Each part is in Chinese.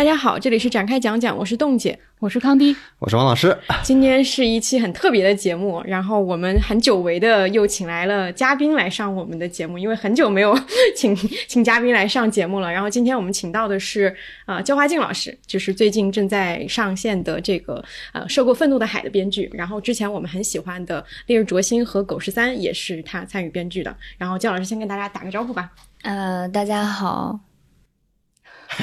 大家好，这里是展开讲讲，我是冻姐，我是康迪，我是王老师。今天是一期很特别的节目，然后我们很久违的又请来了嘉宾来上我们的节目，因为很久没有 请请嘉宾来上节目了。然后今天我们请到的是啊焦华静老师，就是最近正在上线的这个呃《受过愤怒的海》的编剧。然后之前我们很喜欢的《烈日灼心》和《狗十三》也是他参与编剧的。然后焦老师先跟大家打个招呼吧。呃，大家好。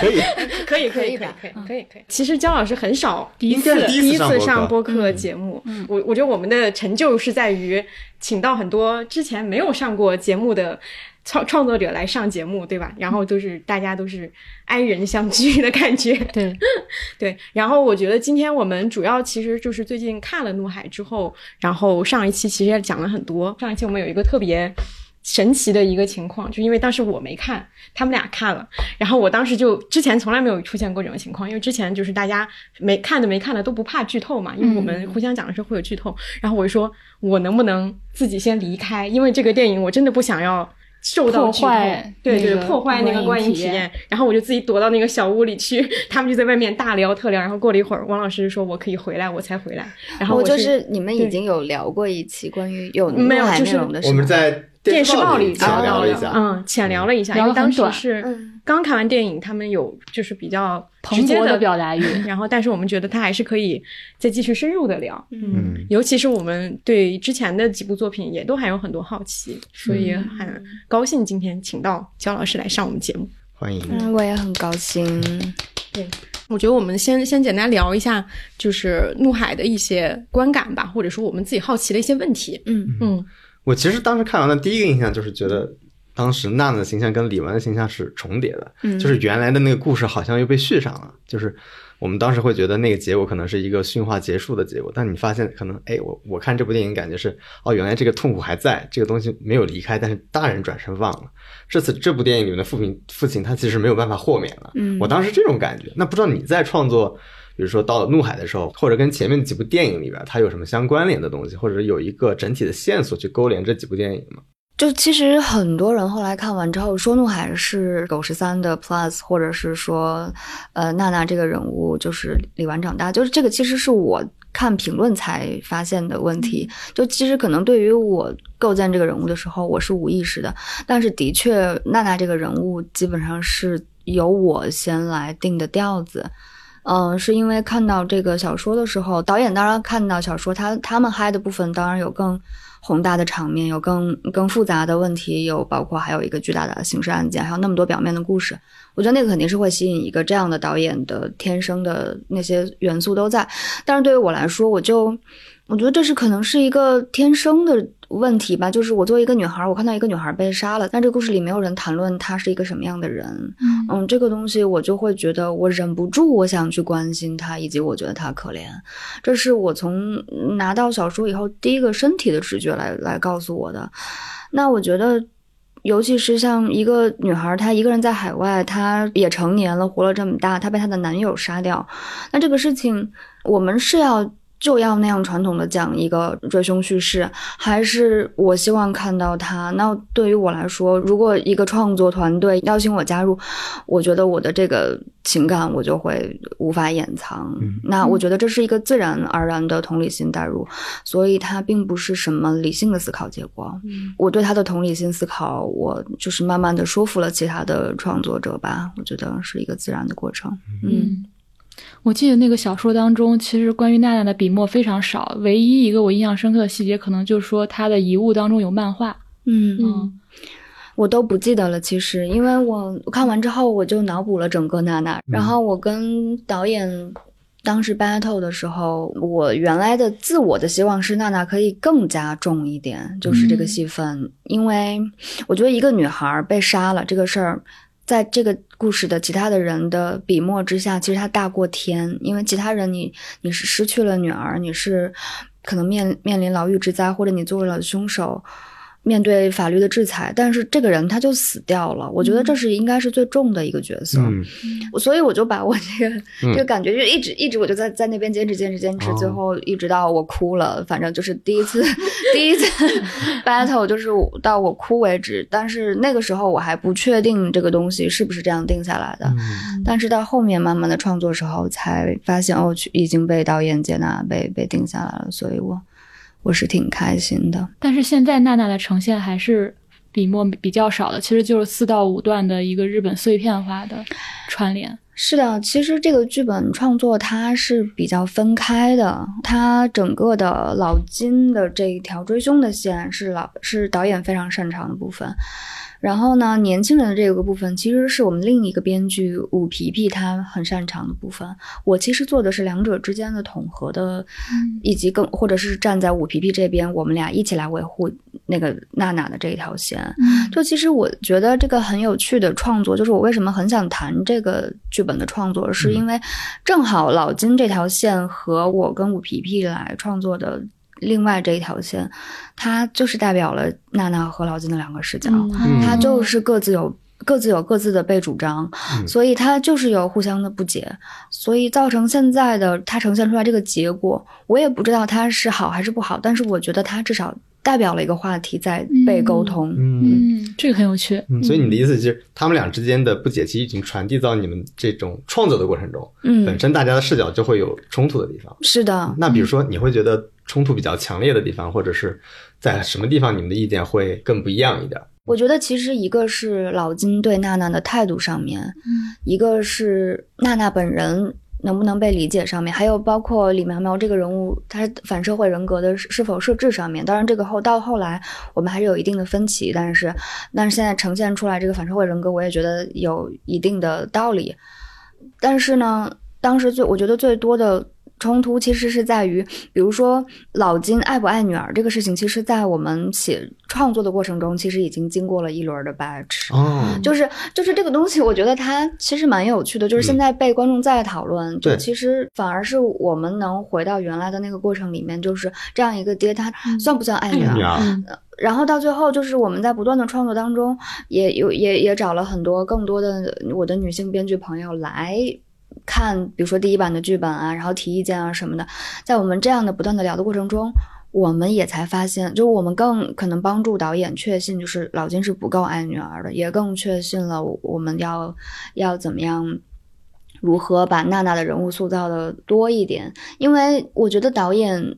可以，可以，可以，可以，可以，可以，可以。其实焦老师很少第一次第一次上播客节目。我我觉得我们的成就是在于请到很多之前没有上过节目的创创作者来上节目，对吧？然后都是大家都是哀人相聚的感觉。对 对。然后我觉得今天我们主要其实就是最近看了《怒海》之后，然后上一期其实也讲了很多。上一期我们有一个特别。神奇的一个情况，就因为当时我没看，他们俩看了，然后我当时就之前从来没有出现过这种情况，因为之前就是大家没看的没看的都不怕剧透嘛，因为我们互相讲的时候会有剧透，然后我就说我能不能自己先离开，因为这个电影我真的不想要受到破坏，对对，破坏那个观影体验，然后我就自己躲到那个小屋里去，他们就在外面大聊特聊，然后过了一会儿，王老师说我可以回来，我才回来，然后我就是你们已经有聊过一期关于有没有内容的，我们在。电视报里浅聊了一下，嗯，浅聊了一下，因为当时是刚看完电影，他们有就是比较蓬勃的表达欲，然后但是我们觉得他还是可以再继续深入的聊，嗯，尤其是我们对之前的几部作品也都还有很多好奇，所以很高兴今天请到焦老师来上我们节目，欢迎，嗯，我也很高兴，对，我觉得我们先先简单聊一下就是怒海的一些观感吧，或者说我们自己好奇的一些问题，嗯。嗯。我其实当时看完的第一个印象就是觉得，当时娜娜的形象跟李玟的形象是重叠的，就是原来的那个故事好像又被续上了。就是我们当时会觉得那个结果可能是一个驯化结束的结果，但你发现可能，哎，我我看这部电影感觉是，哦，原来这个痛苦还在，这个东西没有离开，但是大人转身忘了。这次这部电影里面的父亲父亲他其实没有办法豁免了。嗯，我当时这种感觉，那不知道你在创作。比如说到怒海的时候，或者跟前面几部电影里边，它有什么相关联的东西，或者有一个整体的线索去勾连这几部电影吗？就其实很多人后来看完之后说怒海是狗十三的 plus，或者是说，呃，娜娜这个人物就是李纨长大，就是这个其实是我看评论才发现的问题。就其实可能对于我构建这个人物的时候，我是无意识的，但是的确娜娜这个人物基本上是由我先来定的调子。嗯，是因为看到这个小说的时候，导演当然看到小说，他他们嗨的部分当然有更宏大的场面，有更更复杂的问题，有包括还有一个巨大的刑事案件，还有那么多表面的故事。我觉得那个肯定是会吸引一个这样的导演的天生的那些元素都在。但是对于我来说，我就我觉得这是可能是一个天生的。问题吧，就是我作为一个女孩，我看到一个女孩被杀了，但这个故事里没有人谈论她是一个什么样的人。嗯，这个东西我就会觉得我忍不住，我想去关心她，以及我觉得她可怜。这是我从拿到小说以后第一个身体的直觉来来告诉我的。那我觉得，尤其是像一个女孩，她一个人在海外，她也成年了，活了这么大，她被她的男友杀掉，那这个事情我们是要。就要那样传统的讲一个追凶叙事，还是我希望看到他？那对于我来说，如果一个创作团队邀请我加入，我觉得我的这个情感我就会无法掩藏。那我觉得这是一个自然而然的同理心带入，所以它并不是什么理性的思考结果。我对他的同理心思考，我就是慢慢的说服了其他的创作者吧。我觉得是一个自然的过程。嗯。我记得那个小说当中，其实关于娜娜的笔墨非常少，唯一一个我印象深刻的细节，可能就是说她的遗物当中有漫画。嗯嗯，我都不记得了。其实，因为我看完之后，我就脑补了整个娜娜。然后我跟导演当时 battle 的时候，我原来的自我的希望是娜娜可以更加重一点，就是这个戏份，因为我觉得一个女孩被杀了这个事儿。在这个故事的其他的人的笔墨之下，其实他大过天，因为其他人你你是失去了女儿，你是可能面面临牢狱之灾，或者你做了凶手，面对法律的制裁，但是这个人他就死掉了。我觉得这是应该是最重的一个角色，嗯所以我就把我这个、嗯这个感觉就一直一直我就在在那边坚持坚持坚持，哦最后一直到我哭了。反正就是第一次 第一次 battle 就是到我哭为止，但是那个时候我还不确定这个东西是不是这样定下来的。嗯但是到后面慢慢的创作时候，才发现哦，已经被导演接纳，被被定下来了，所以我我是挺开心的。但是现在娜娜的呈现还是笔墨比较少的，其实就是四到五段的一个日本碎片化的串联。是的，其实这个剧本创作它是比较分开的，它整个的老金的这一条追凶的线是老是导演非常擅长的部分。然后呢，年轻人的这个部分其实是我们另一个编剧武皮皮他很擅长的部分。我其实做的是两者之间的统合的，以及更或者是站在武皮皮这边，我们俩一起来维护那个娜娜的这一条线。嗯就其实我觉得这个很有趣的创作，就是我为什么很想谈这个剧本的创作，是因为正好老金这条线和我跟武皮皮来创作的另外这一条线，它就是代表了娜娜和老金的两个视角，嗯它就是各自有。各自有各自的被主张，嗯所以它就是有互相的不解，所以造成现在的它呈现出来这个结果，我也不知道它是好还是不好，但是我觉得它至少代表了一个话题在被沟通。嗯嗯，这个很有趣。嗯，所以你的意思就是，他们俩之间的不解其实已经传递到你们这种创作的过程中，嗯本身大家的视角就会有冲突的地方。是的，那比如说，你会觉得冲突比较强烈的地方，或者是在什么地方你们的意见会更不一样一点？我觉得其实一个是老金对娜娜的态度上面，嗯一个是娜娜本人能不能被理解上面，还有包括李苗苗这个人物她反社会人格的是是否设置上面。当然，这个后到后来我们还是有一定的分歧，但是但是现在呈现出来这个反社会人格，我也觉得有一定的道理。但是呢，当时最我觉得最多的冲突其实是在于，比如说老金爱不爱女儿这个事情，其实在我们写创作的过程中，其实已经经过了一轮的 batch。哦，就是就是这个东西，我觉得它其实蛮有趣的。就是现在被观众再讨论，就对其实反而是我们能回到原来的那个过程里面，就是这样一个爹，他算不算爱女儿？然后到最后，就是我们在不断的创作当中，也有也也找了很多更多的我的女性编剧朋友来看，比如说第一版的剧本啊，然后提意见啊什么的。在我们这样的不断的聊的过程中，我们也才发现，就是我们更可能帮助导演确信，就是老金是不够爱女儿的，也更确信了我们要要怎么样。如何把娜娜的人物塑造的多一点？因为我觉得导演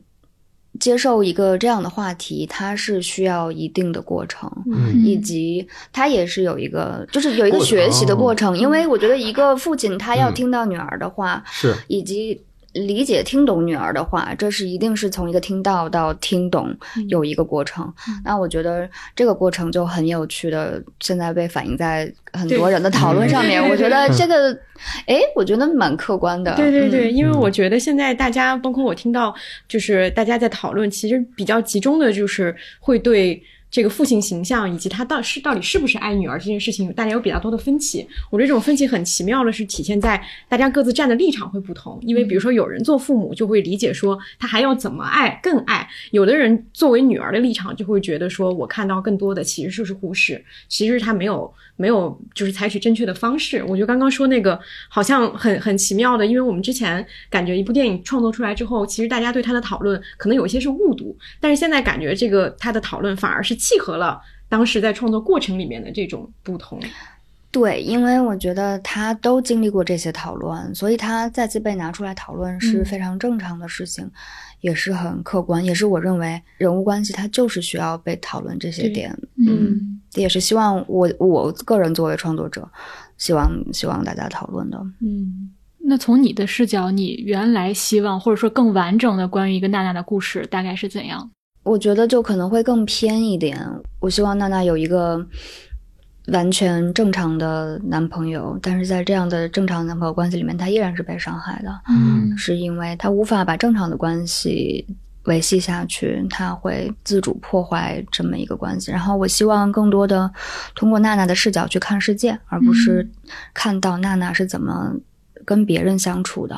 接受一个这样的话题，它是需要一定的过程，嗯。以及它也是有一个就是有一个学习的过程。因为我觉得一个父亲他要嗯。听到女儿的话，是。以及理解、听懂女儿的话，这是一定是从一个听到到听懂有一个过程。那我觉得这个过程就很有趣的，现在被反映在很多人的讨论上面。我觉得这个，哎，我觉得蛮客观的。对对对，嗯因为我觉得现在大家，包括我听到，就是大家在讨论，其实比较集中的就是会对这个父亲形象以及他到是到底是不是爱女儿这件事情，大家有比较多的分歧。我觉得这种分歧很奇妙的是体现在大家各自站的立场会不同，因为比如说有人做父母就会理解说他还要怎么爱更爱，有的人作为女儿的立场就会觉得说我看到更多的其实就是忽视，其实他没有没有就是采取正确的方式。我觉得刚刚说那个好像很很奇妙的，因为我们之前感觉一部电影创作出来之后，其实大家对它的讨论可能有一些是误读，但是现在感觉这个它的讨论反而是契合了当时在创作过程里面的这种不同。对，因为我觉得他都经历过这些讨论，所以他再次被拿出来讨论是嗯非常正常的事情，也是很客观，也是我认为人物关系它就是需要被讨论这些对点，嗯也是希望我我个人作为创作者，希望希望大家讨论的。嗯。那从你的视角，你原来希望或者说更完整的关于一个娜娜的故事大概是怎样？我觉得就可能会更偏一点。我希望娜娜有一个完全正常的男朋友，但是在这样的正常男朋友关系里面，他依然是被伤害的。嗯是因为他无法把正常的关系维系下去，他会自主破坏这么一个关系。然后我希望更多的通过娜娜的视角去看世界，而不是看到娜娜是怎么跟别人相处的，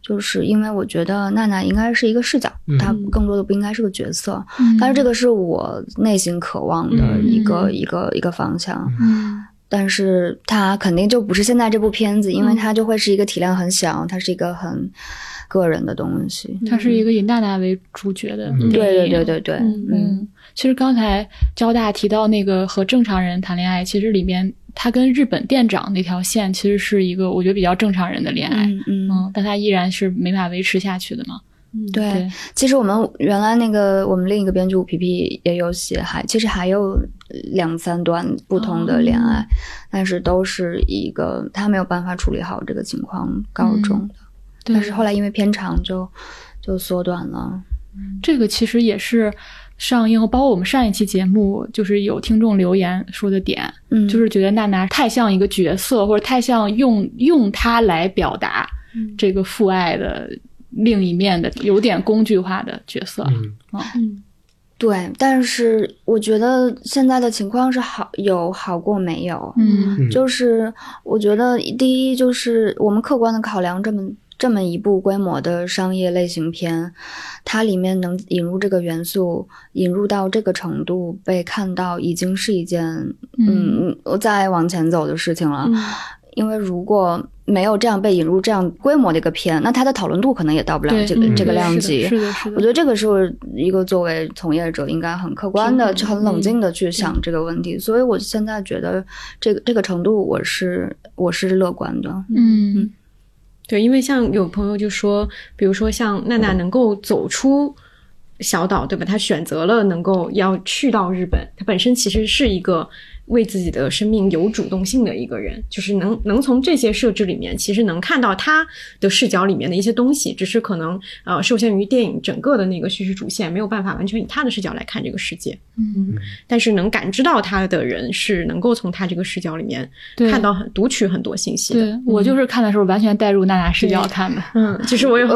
就是因为我觉得娜娜应该是一个视角，她更多的不应该是个角色。但是这个是我内心渴望的一个一个一个方向。嗯但是它肯定就不是现在这部片子，因为它就会是一个体量很小，它是一个很个人的东西。它是一个以娜娜为主角的。对对对对对，嗯嗯。其实刚才交大提到那个和正常人谈恋爱，其实里面他跟日本店长那条线其实是一个我觉得比较正常人的恋爱，嗯嗯，但他依然是没法维持下去的嘛。对，其实我们原来那个我们另一个编剧皮皮也有写，还其实还有两三段不同的恋爱，但是都是一个他没有办法处理好这个情况告终的。但是后来因为片长就就缩短了。这个其实也是上映后，包括我们上一期节目，就是有听众留言说的点，嗯，就是觉得娜娜太像一个角色，或者太像用用她来表达这个父爱的。另一面的有点工具化的角色，嗯。嗯，对，但是我觉得现在的情况是好有好过没有，嗯，就是我觉得第一就是我们客观的考量这么这么一部规模的商业类型片，它里面能引入这个元素，引入到这个程度被看到，已经是一件嗯，我再往前走的事情了，因为如果。没有这样被引入这样规模的一个片，那它的讨论度可能也到不了这个这个量级。是的，是的。我觉得这个是一个作为从业者应该很客观的、很冷静的去想这个问题。所以我现在觉得这个这个程度，我是我是乐观的。嗯，对，因为像有朋友就说，比如说像娜娜能够走出小岛，对吧？她选择了能够要去到日本，她本身其实是一个。为自己的生命有主动性的一个人，就是能能从这些设置里面，其实能看到他的视角里面的一些东西，只是可能呃受限于电影整个的那个叙事主线，没有办法完全以他的视角来看这个世界。嗯，但是能感知到他的人是能够从他这个视角里面看到很读取很多信息的。对我就是看的时候完全带入娜娜视角看的。嗯，其实我有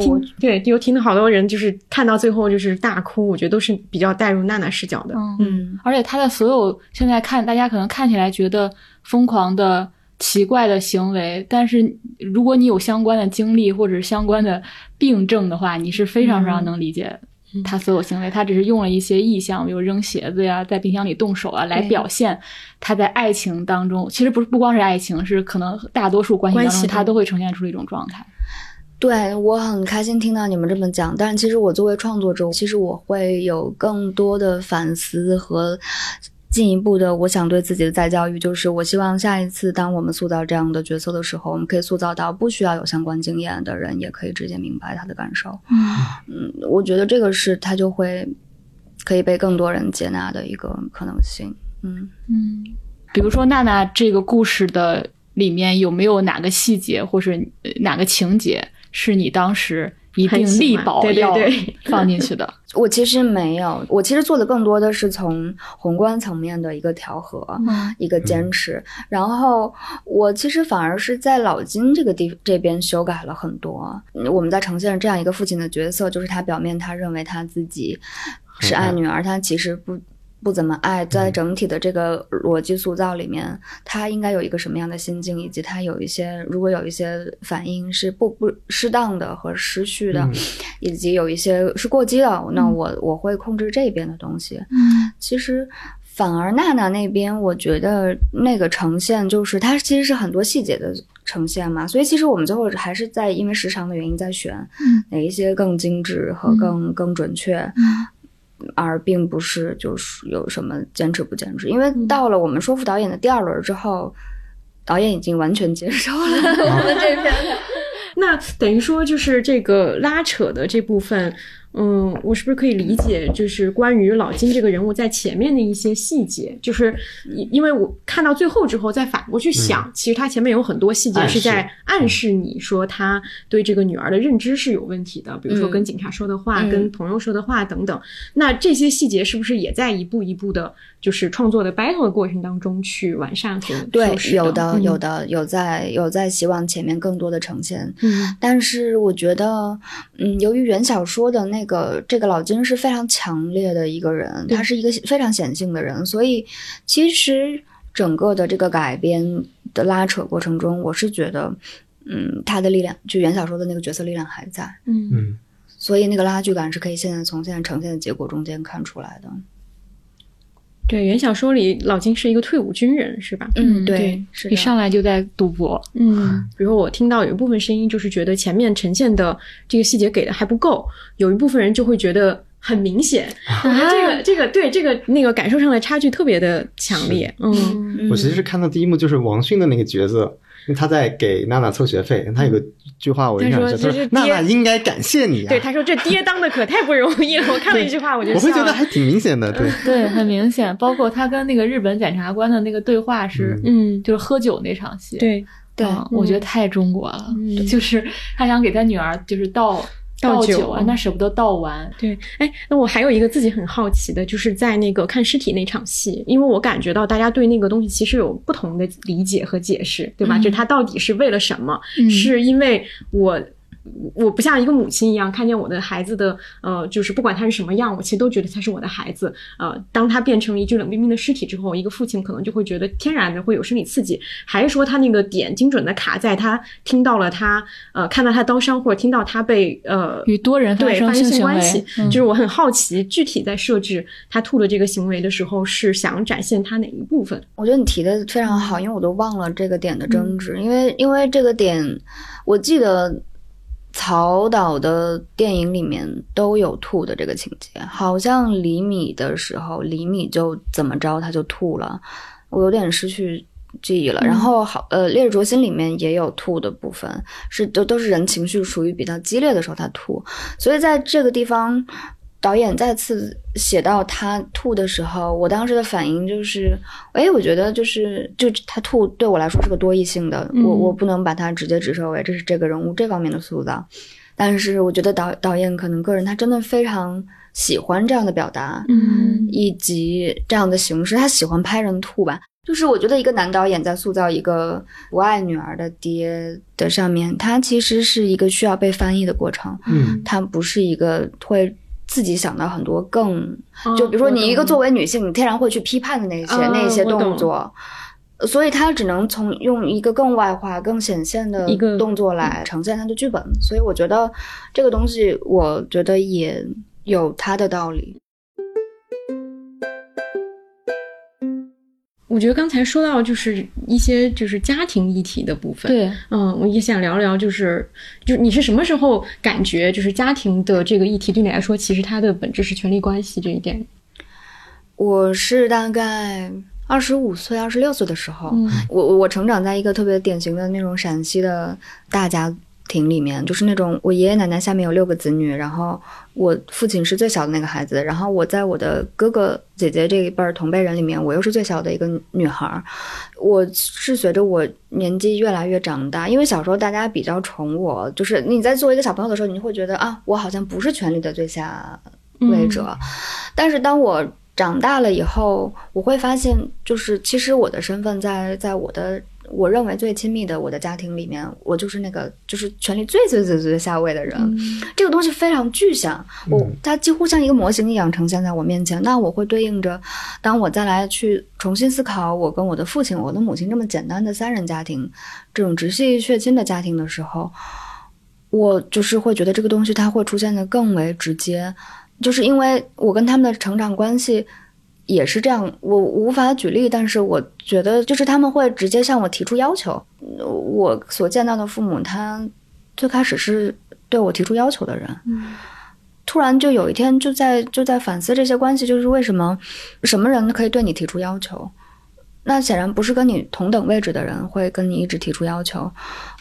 听对有听到好多人就是看到最后就是大哭，我觉得都是比较带入娜娜视角的。嗯，而且他的所有现在看。大家可能看起来觉得疯狂的、奇怪的行为，但是如果你有相关的经历或者相关的病症的话，你是非常非常能理解他所有行为。他只是用了一些意象，比如扔鞋子呀，在冰箱里动手啊，来表现他在爱情当中。其实不是不光是爱情，是可能大多数关系当中，他都会呈现出一种状态。对我很开心听到你们这么讲，但是其实我作为创作者，其实我会有更多的反思和。进一步的，我想对自己的再教育，就是我希望下一次当我们塑造这样的角色的时候，我们可以塑造到不需要有相关经验的人，也可以直接明白他的感受。嗯嗯，我觉得这个是他就会可以被更多人接纳的一个可能性。嗯嗯，比如说娜娜这个故事的里面有没有哪个细节或是哪个情节是你当时？一定力保要 放进去的。我其实没有，我其实做的更多的是从宏观层面的一个调和，一个坚持。然后我其实反而是在老金这个地这边修改了很多。我们在呈现这样一个父亲的角色，就是他表面他认为他自己是爱女儿，他其实不。不怎么爱，在整体的这个逻辑塑造里面，他应该有一个什么样的心境，以及他有一些如果有一些反应是不不适当的和失序的，以及有一些是过激的，那我我会控制这边的东西。嗯，其实反而娜娜那边，我觉得那个呈现就是它其实是很多细节的呈现嘛，所以其实我们最后还是在因为时长的原因在选哪一些更精致和更更准确。而并不是就是有什么坚持不坚持，因为到了我们说服导演的第二轮之后，导演已经完全接受了 我们这片。那等于说就是这个拉扯的这部分。嗯，我是不是可以理解，就是关于老金这个人物在前面的一些细节，就是因为我看到最后之后再反过去想，其实他前面有很多细节是在暗示你说他对这个女儿的认知是有问题的，比如说跟警察说的话、跟朋友说的话等等。那这些细节是不是也在一步一步的，就是创作的 battle 的过程当中去完善和对，有的，有的，有在有在希望前面更多的呈现。嗯，但是我觉得，嗯，由于原小说的那。个这个老金是非常强烈的一个人，他是一个非常显性的人，所以其实整个的这个改编的拉扯过程中，我是觉得，嗯，他的力量就原小说的那个角色力量还在，嗯嗯，所以那个拉锯感是可以现在从现在呈现的结果中间看出来的。对，原小说里老金是一个退伍军人，是吧？嗯对，是。一上来就在赌博，嗯，比如我听到有一部分声音，就是觉得前面呈现的这个细节给的还不够，有一部分人就会觉得很明显。这个这个对这个那个感受上的差距特别的强烈。嗯嗯我其实是看到第一幕就是王迅的那个角色，因为他在给娜娜凑学费，他有个句话我印象深，他他说这是娜娜爹应该感谢你啊。对，他说这爹当的可 太不容易了。我看了一句话，我就我会觉笑了。得还挺明显的，对，对，很明显。包括他跟那个日本检察官的那个对话是，嗯，就是喝酒那场戏，对，对，嗯我觉得太中国了，嗯。就是他想给他女儿就是倒倒酒酒啊，那舍不得倒完，对，哎，那我还有一个自己很好奇的，就是在那个看尸体那场戏，因为我感觉到大家对那个东西其实有不同的理解和解释，对吧？嗯就它到底是为了什么？嗯是因为我。我不像一个母亲一样，看见我的孩子的，呃，就是不管他是什么样，我其实都觉得他是我的孩子。呃，当他变成一具冷冰冰的尸体之后，一个父亲可能就会觉得天然的会有生理刺激，还是说他那个点精准的卡在他听到了他，呃，看到他刀伤或者听到他被呃与多人发对发生生性关系，嗯就是我很好奇，具体在设置他吐的这个行为的时候，是想展现他哪一部分？我觉得你提的非常好，因为我都忘了这个点的争执，因为因为这个点，我记得曹导的电影里面都有吐的这个情节，好像李米的时候，李米就怎么着他就吐了，我有点失去。记忆了，然后好，呃，《烈日灼心》里面也有吐的部分，是都都是人情绪处于比较激烈的时候他吐，所以在这个地方，导演再次写到他吐的时候，我当时的反应就是，哎，我觉得就是就他吐对我来说是个多义性的，嗯。我我不能把它直接指涉为这是这个人物这方面的塑造，但是我觉得导导演可能个人他真的非常喜欢这样的表达，嗯。以及这样的形式，他喜欢拍人吐吧。就是我觉得一个男导演在塑造一个不爱女儿的爹的上面，他其实是一个需要被翻译的过程，嗯。他不是一个会自己想到很多更，哦就比如说你一个作为女性，你天然会去批判的那些、哦那些动作。所以他只能从用一个更外化、更显现的一个动作来呈现他的剧本，所以我觉得这个东西，我觉得也有它的道理。我觉得刚才说到就是一些就是家庭议题的部分，，对，嗯，我也想聊聊，就是就你是什么时候感觉就是家庭的这个议题对你来说，其实它的本质是权力关系这一点？我是大概二十五岁、二十六岁的时候，嗯我我我成长在一个特别典型的那种陕西的大家庭里面，就是那种我爷爷奶奶下面有六个子女，然后我父亲是最小的那个孩子，然后我在我的哥哥姐姐这一辈儿同辈人里面，我又是最小的一个女孩儿。我是随着我年纪越来越长大，因为小时候大家比较宠我，就是你在作为一个小朋友的时候，你会觉得啊，我好像不是权力的最下位者，但是当我长大了以后，我会发现，就是其实我的身份在在我的我认为最亲密的我的家庭里面，我就是那个就是权力最最最最下位的人。这个东西非常具象，我它几乎像一个模型一样呈现在我面前。那我会对应着，当我再来去重新思考我跟我的父亲、我的母亲这么简单的三人家庭，这种直系血亲的家庭的时候，我就是会觉得这个东西它会出现的更为直接。就是因为我跟他们的成长关系也是这样，我无法举例，但是我觉得就是他们会直接向我提出要求。呃我所见到的父母，他最开始是对我提出要求的人，突然就有一天就在就在反思这些关系，就是为什么什么人可以对你提出要求？那显然不是跟你同等位置的人会跟你一直提出要求，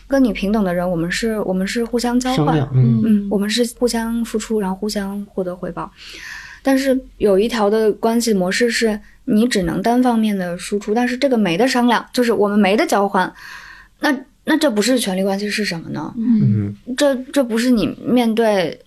跟你平等的人，我们是我们是互相交换，，嗯嗯，我们是互相付出，然后互相获得回报。但是有一条的关系模式是你只能单方面的输出，但是这个没得商量，就是我们没得交换。那那这不是权力关系是什么呢？嗯这这不是你面对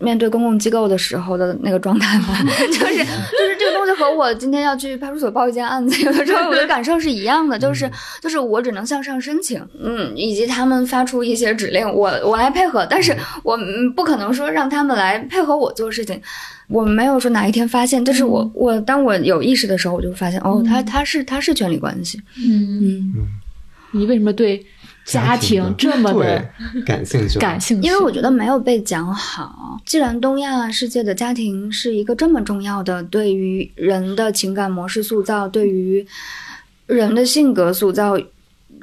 面对公共机构的时候的那个状态吗？就是就是这个东西和我今天要去派出所报一件案子，有的时候我的感受是一样的，就是就是我只能向上申请，嗯，以及他们发出一些指令，我我来配合，但是我嗯不可能说让他们来配合我做事情。我没有说哪一天发现，但是我我当我有意识的时候，我就发现哦，他他是他是权力关系，嗯，嗯。你为什么对家庭这么的感兴趣，感兴趣，因为我觉得没有被讲好。既然东亚世界的家庭是一个这么重要的，对于人的情感模式塑造，对于人的性格塑造，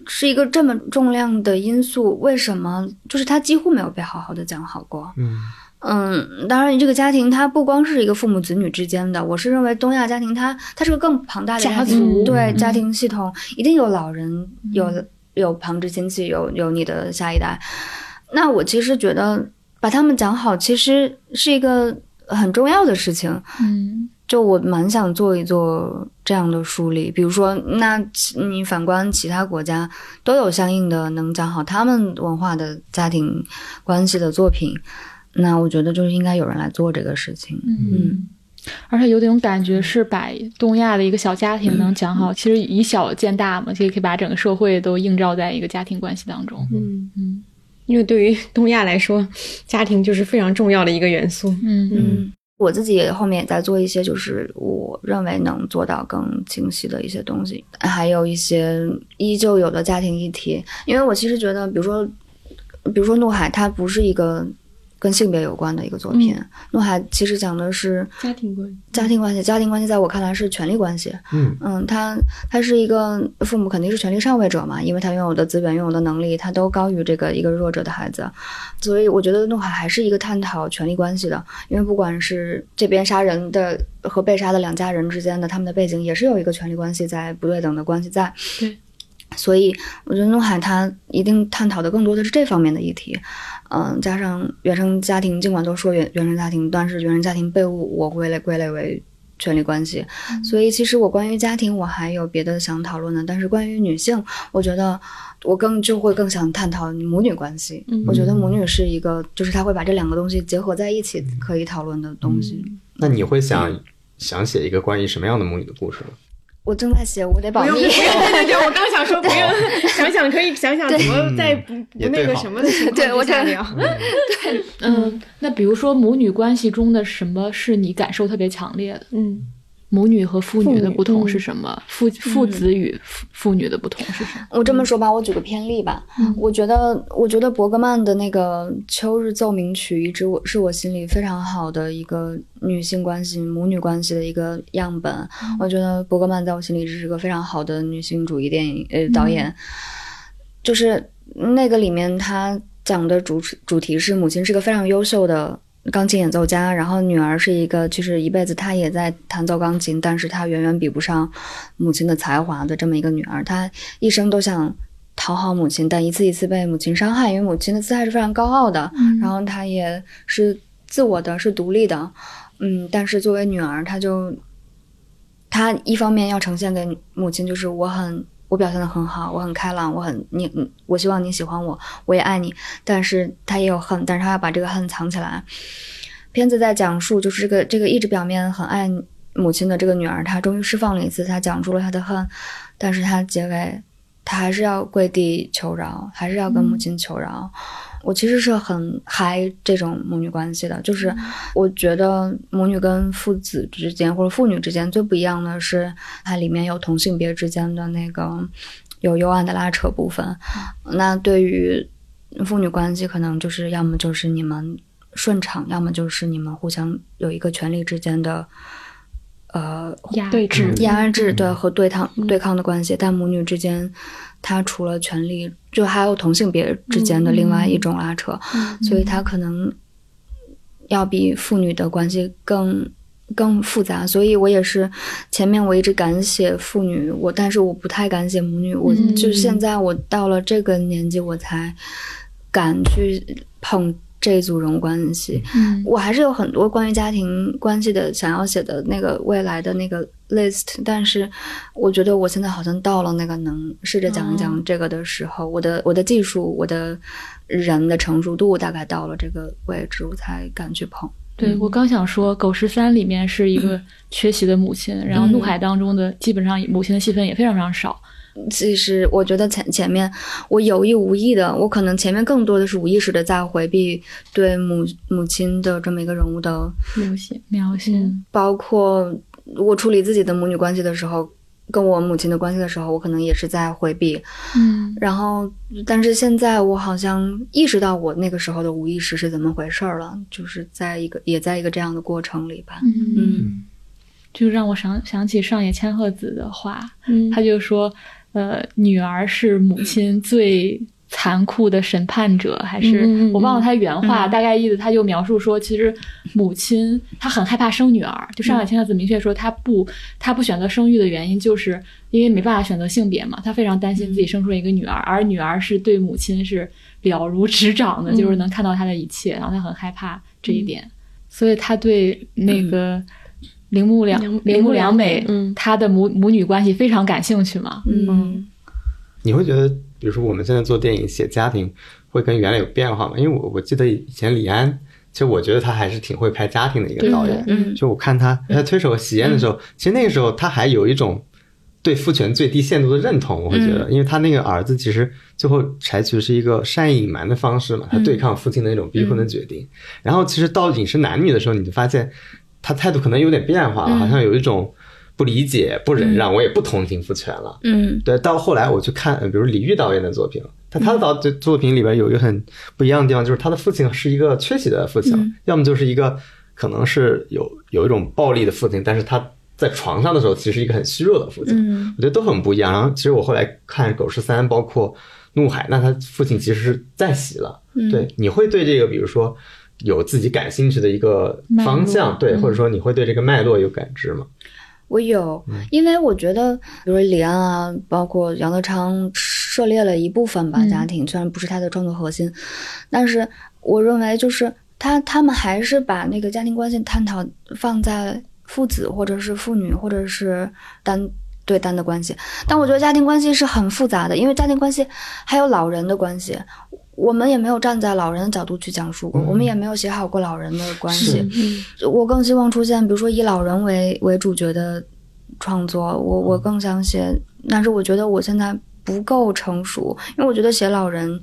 是一个这么重量的因素，为什么就是它几乎没有被好好的讲好过？嗯嗯，当然，这个家庭它不光是一个父母子女之间的，我是认为东亚家庭它它是个更庞大的家庭，族对、嗯家庭系统一定有老人，有有旁支亲戚，有有你的下一代。那我其实觉得把他们讲好，其实是一个很重要的事情。嗯就我蛮想做一做这样的梳理，比如说，那你反观其他国家都有相应的能讲好他们文化的家庭关系的作品，那我觉得就是应该有人来做这个事情。嗯。而且有种感觉是把东亚的一个小家庭能讲好，其实以小见大嘛，其实可以把整个社会都映照在一个家庭关系当中。嗯嗯因为对于东亚来说，家庭就是非常重要的一个元素。嗯嗯，我自己后面也在做一些，就是我认为能做到更清晰的一些东西，还有一些依旧有的家庭议题。因为我其实觉得，比如说，比如说《怒海》，它不是一个跟性别有关的一个作品，怒海》其实讲的是家庭关系，家庭关系，家庭关系在我看来是权力关系。嗯嗯，他他是一个父母肯定是权力上位者嘛，因为他拥有的资源、拥有的能力，他都高于这个一个弱者的孩子，所以我觉得怒海还是一个探讨权力关系的，因为不管是这边杀人的和被杀的两家人之间的他们的背景，也是有一个权力关系在不对等的关系在。对。所以，我觉得怒海他一定探讨的更多的是这方面的议题，嗯，加上原生家庭，尽管都说原原生家庭，但是原生家庭被我归类归类为权力关系，所以其实我关于家庭我还有别的想讨论的，但是关于女性，我觉得我更就会更想探讨母女关系。嗯我觉得母女是一个，就是他会把这两个东西结合在一起可以讨论的东西。那你会想想写一个关于什么样的母女的故事吗？我正在写，我得保密不用，。不用，对对对，我刚想说不用，想想可以想想怎么在不不那个什么的情况下聊。嗯，那比如说母女关系中的什么是你感受特别强烈的？嗯，母女和父女的不同嗯是什么？父父子与父父女的不同是什么？我这么说吧，我举个偏例吧。我觉得，我觉得伯格曼的那个《秋日奏鸣曲》一直我是我心里非常好的一个女性关系、母女关系的一个样本。我觉得伯格曼在我心里是个非常好的女性主义电影呃导演，就是那个里面他讲的主主题是母亲是个非常优秀的。钢琴演奏家，然后女儿是一个，其实一辈子她也在弹奏钢琴，但是她远远比不上母亲的才华的这么一个女儿。她一生都想讨好母亲，但一次一次被母亲伤害，因为母亲的姿态是非常高傲的，然后她也是自我的，是独立的，嗯，但是作为女儿，她就她一方面要呈现给母亲，就是我很我表现的很好，我很开朗，我很你你，我希望你喜欢我，我也爱你，但是他也有恨，但是他要把这个恨藏起来。片子在讲述就是这个这个一直表面很爱母亲的这个女儿，她终于释放了一次，她讲出了她的恨，但是她结尾她还是要跪地求饶，还是要跟母亲求饶。我其实是很嗨这种母女关系的，就是我觉得母女跟父子之间或者父女之间最不一样的是，它里面有同性别之间的那个有幽暗的拉扯部分。那对于父女关系，可能就是要么就是你们顺畅，要么就是你们互相有一个权力之间的呃压对制峙压制对和对抗对抗的关系，但母女之间，它除了权力，就还有同性别之间的另外一种拉扯，所以它可能要比父女的关系更更复杂。所以我也是前面我一直敢写父女，我但是我不太敢写母女，我嗯就现在我到了这个年纪，我才敢去碰这一组人物关系。嗯我还是有很多关于家庭关系的想要写的那个未来的那个 list，但是我觉得我现在好像到了那个能试着讲一讲这个的时候，我的我的技术，我的人的成熟度大概到了这个位置，我才敢去碰。对我刚想说，《狗十三》里面是一个 缺席的母亲，然后《怒海》当中的基本上母亲的戏份也非常非常少。其实我觉得前前面我有意无意的，我可能前面更多的是无意识的在回避对母母亲的这么一个人物的描写，描写，包括我处理自己的母女关系的时候，跟我母亲的关系的时候，我可能也是在回避。嗯然后，但是现在我好像意识到我那个时候的无意识是怎么回事儿了，就是在一个也在一个这样的过程里吧。嗯，嗯就让我想想起上野千鹤子的话，嗯他就说，呃，女儿是母亲最残酷的审判者，还是、我忘了他原话，嗯。大概意思他就描述说，其实母亲她很害怕生女儿，就上海千鹤子明确说，她不她不选择生育的原因，就是因为没办法选择性别嘛，她非常担心自己生出了一个女儿，而女儿是对母亲是了如指掌的，嗯。就是能看到她的一切，然后她很害怕这一点，所以她对那个。铃木良铃铃木良美，嗯。她的母母女关系非常感兴趣嘛。嗯。你会觉得，比如说我们现在做电影写家庭，会跟原来有变化吗？因为我我记得以前李安，其实我觉得他还是挺会拍家庭的一个导演。嗯。就我看他他推手喜宴的时候，其实那个时候他还有一种对父权最低限度的认同，我会觉得，因为他那个儿子其实最后采取的是一个善意隐瞒的方式嘛，他对抗父亲的那种逼婚的决定。然后其实到饮食男女的时候，你就发现他态度可能有点变化了，好像有一种不理解、不忍让，我也不同情父权了。嗯。对，到后来我去看，呃比如李玉导演的作品，他他的导这作品里边有一个很不一样的地方，就是他的父亲是一个缺席的父亲，嗯。要么就是一个可能是有有一种暴力的父亲，但是他在床上的时候其实一个很虚弱的父亲，嗯。我觉得都很不一样。然后其实我后来看《狗十三》，包括《怒海》，那他父亲其实是在席了。嗯。对，你会对这个，比如说有自己感兴趣的一个方向，对，嗯。或者说你会对这个脉络有感知吗？我有，因为我觉得，比如说李安啊，包括杨德昌涉猎了一部分吧嗯。家庭，虽然不是他的创作核心，但是我认为就是他他们还是把那个家庭关系探讨放在父子或者是父女或者是单对单的关系，但我觉得家庭关系是很复杂的，因为家庭关系还有老人的关系。我们也没有站在老人的角度去讲述过，我们也没有写好过老人的关系。我更希望出现，比如说以老人为为主角的创作，我我更想写，但是我觉得我现在不够成熟，因为我觉得写老人。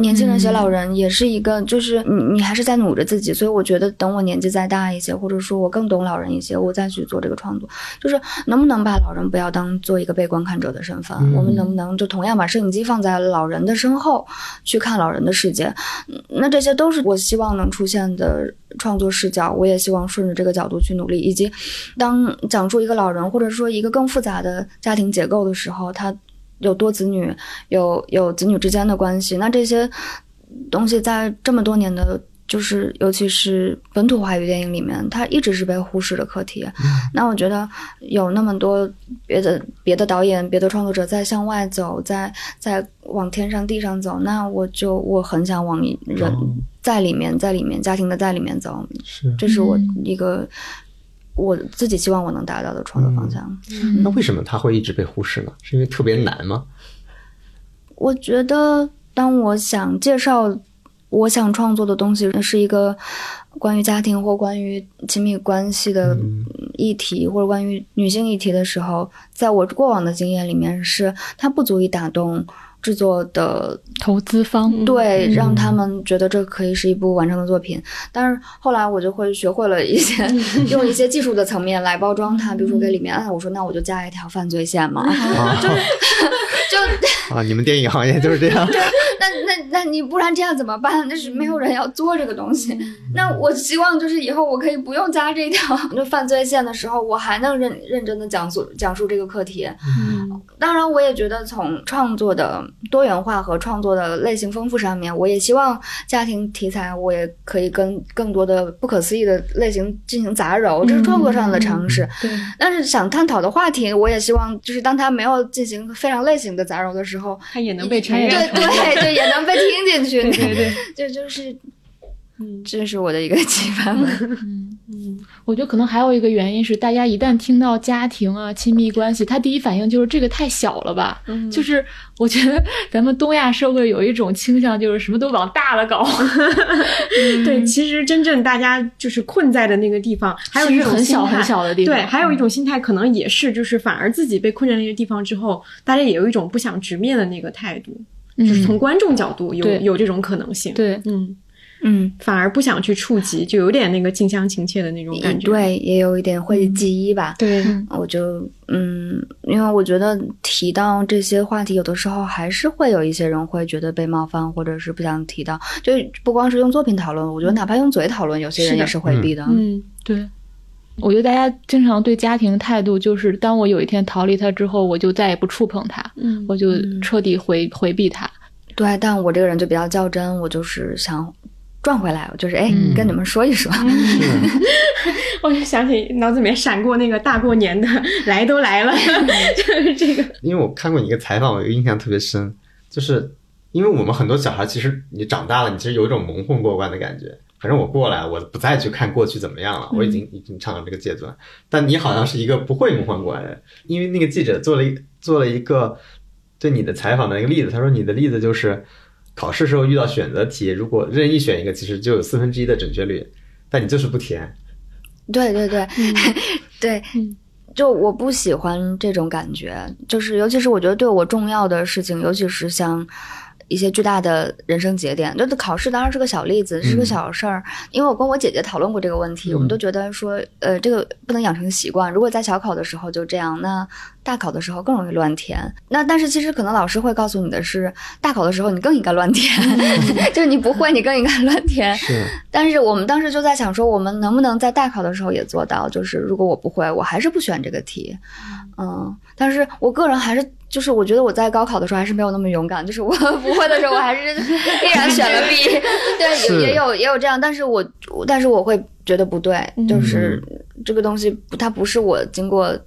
年轻人写老人也是一个，就是你你还是在努着自己，所以我觉得等我年纪再大一些，或者说我更懂老人一些，我再去做这个创作，就是能不能把老人不要当做一个被观看者的身份，嗯我们能不能就同样把摄影机放在老人的身后去看老人的世界？嗯那这些都是我希望能出现的创作视角，我也希望顺着这个角度去努力。以及当讲述一个老人或者说一个更复杂的家庭结构的时候，他有多子女，有有子女之间的关系，那这些东西在这么多年的。就是，尤其是本土华语电影里面，它一直是被忽视的课题。那我觉得有那么多别的别的导演、别的创作者在向外走，在在往天上地上走，那我就我很想往人哦在里面，在里面家庭的在里面走，是。这是我嗯一个、我自己希望我能达到的创作方向。那为什么它会一直被忽视呢？是因为特别难吗？我觉得，当我想介绍我想创作的东西是一个关于家庭或关于亲密关系的嗯议题，或者关于女性议题的时候，在我过往的经验里面是，它不足以打动制作的投资方，对，嗯。让他们觉得这可以是一部完整的作品。但是后来我就会学会了一些 用一些技术的层面来包装它，比如说给里面啊，我说那我就加一条犯罪线嘛，就是就啊，你们电影行业就是这样。那那那你不然这样怎么办？那是没有人要做这个东西。那我希望就是以后我可以不用加这条就犯罪线的时候，我还能认认真的讲述讲述这个课题。嗯当然，我也觉得从创作的多元化和创作的类型丰富上面，我也希望家庭题材我也可以跟更多的不可思议的类型进行杂糅，这是创作上的尝试。对，但是想探讨的话题，我也希望就是当它没有进行非常类型的杂糅的时候，它也能被承对认。对对对，也能被听进去。对对对，这就是，嗯这是我的一个启发吧。嗯嗯，我觉得可能还有一个原因是，大家一旦听到家庭啊、亲密关系，他第一反应就是这个太小了吧。嗯 就是我觉得咱们东亚社会有一种倾向，就是什么都往大了搞，对，其实真正大家就是困在的那个地方，还有一种很小很小的地方。对，还有一种心态可能也是，就是反而自己被困在那个地方之后，大家也有一种不想直面的那个态度，嗯，就是从观众角度有对有这种可能性。，对，嗯，嗯，反而不想去触及，就有点那个近乡情怯的那种感觉。对，也有一点讳疾忌医吧。对，我就嗯，因为我觉得提到这些话题，有的时候还是会有一些人会觉得被冒犯，或者是不想提到。就不光是用作品讨论，我觉得哪怕用嘴讨论，有些人也是回避的。嗯，对。我觉得大家经常对家庭的态度就是，当我有一天逃离他之后，我就再也不触碰他，嗯，我就彻底回回避他。对，但我这个人就比较较真，我就是想。转回来，我就是哎，跟你们说一说。我就想起脑子里面闪过那个大过年的，来都来了，就是这个。因为我看过你一个采访，我印象特别深，就是因为我们很多小孩，其实你长大了，你其实有一种蒙混过关的感觉。反正我过来，我不再去看过去怎么样了，我已经已经唱到这个阶段。但你好像是一个不会梦幻过来的，因为那个记者做了一做了一个对你的采访的一个例子，他说你的例子就是。考试时候遇到选择题，如果任意选一个，其实就有四分之一的准确率，但你就是不填。对对对，对，就我不喜欢这种感觉，就是尤其是我觉得对我重要的事情，尤其是像。一些巨大的人生节点，就是考试当然是个小例子，是个小事儿。因为我跟我姐姐讨论过这个问题，我们都觉得说，呃，这个不能养成习惯。如果在小考的时候就这样，那大考的时候更容易乱填。那但是其实可能老师会告诉你的是，大考的时候你更应该乱填，就是你不会，你更应该乱填。是。但是我们当时就在想说，我们能不能在大考的时候也做到？就是如果我不会，我还是不选这个题。嗯，但是我个人还是。就是我觉得我在高考的时候还是没有那么勇敢，就是我 不会的时候，我还是 依然选了 B。对，也有也有这样，但是我但是我会觉得不对，就是这个东西它不是我经过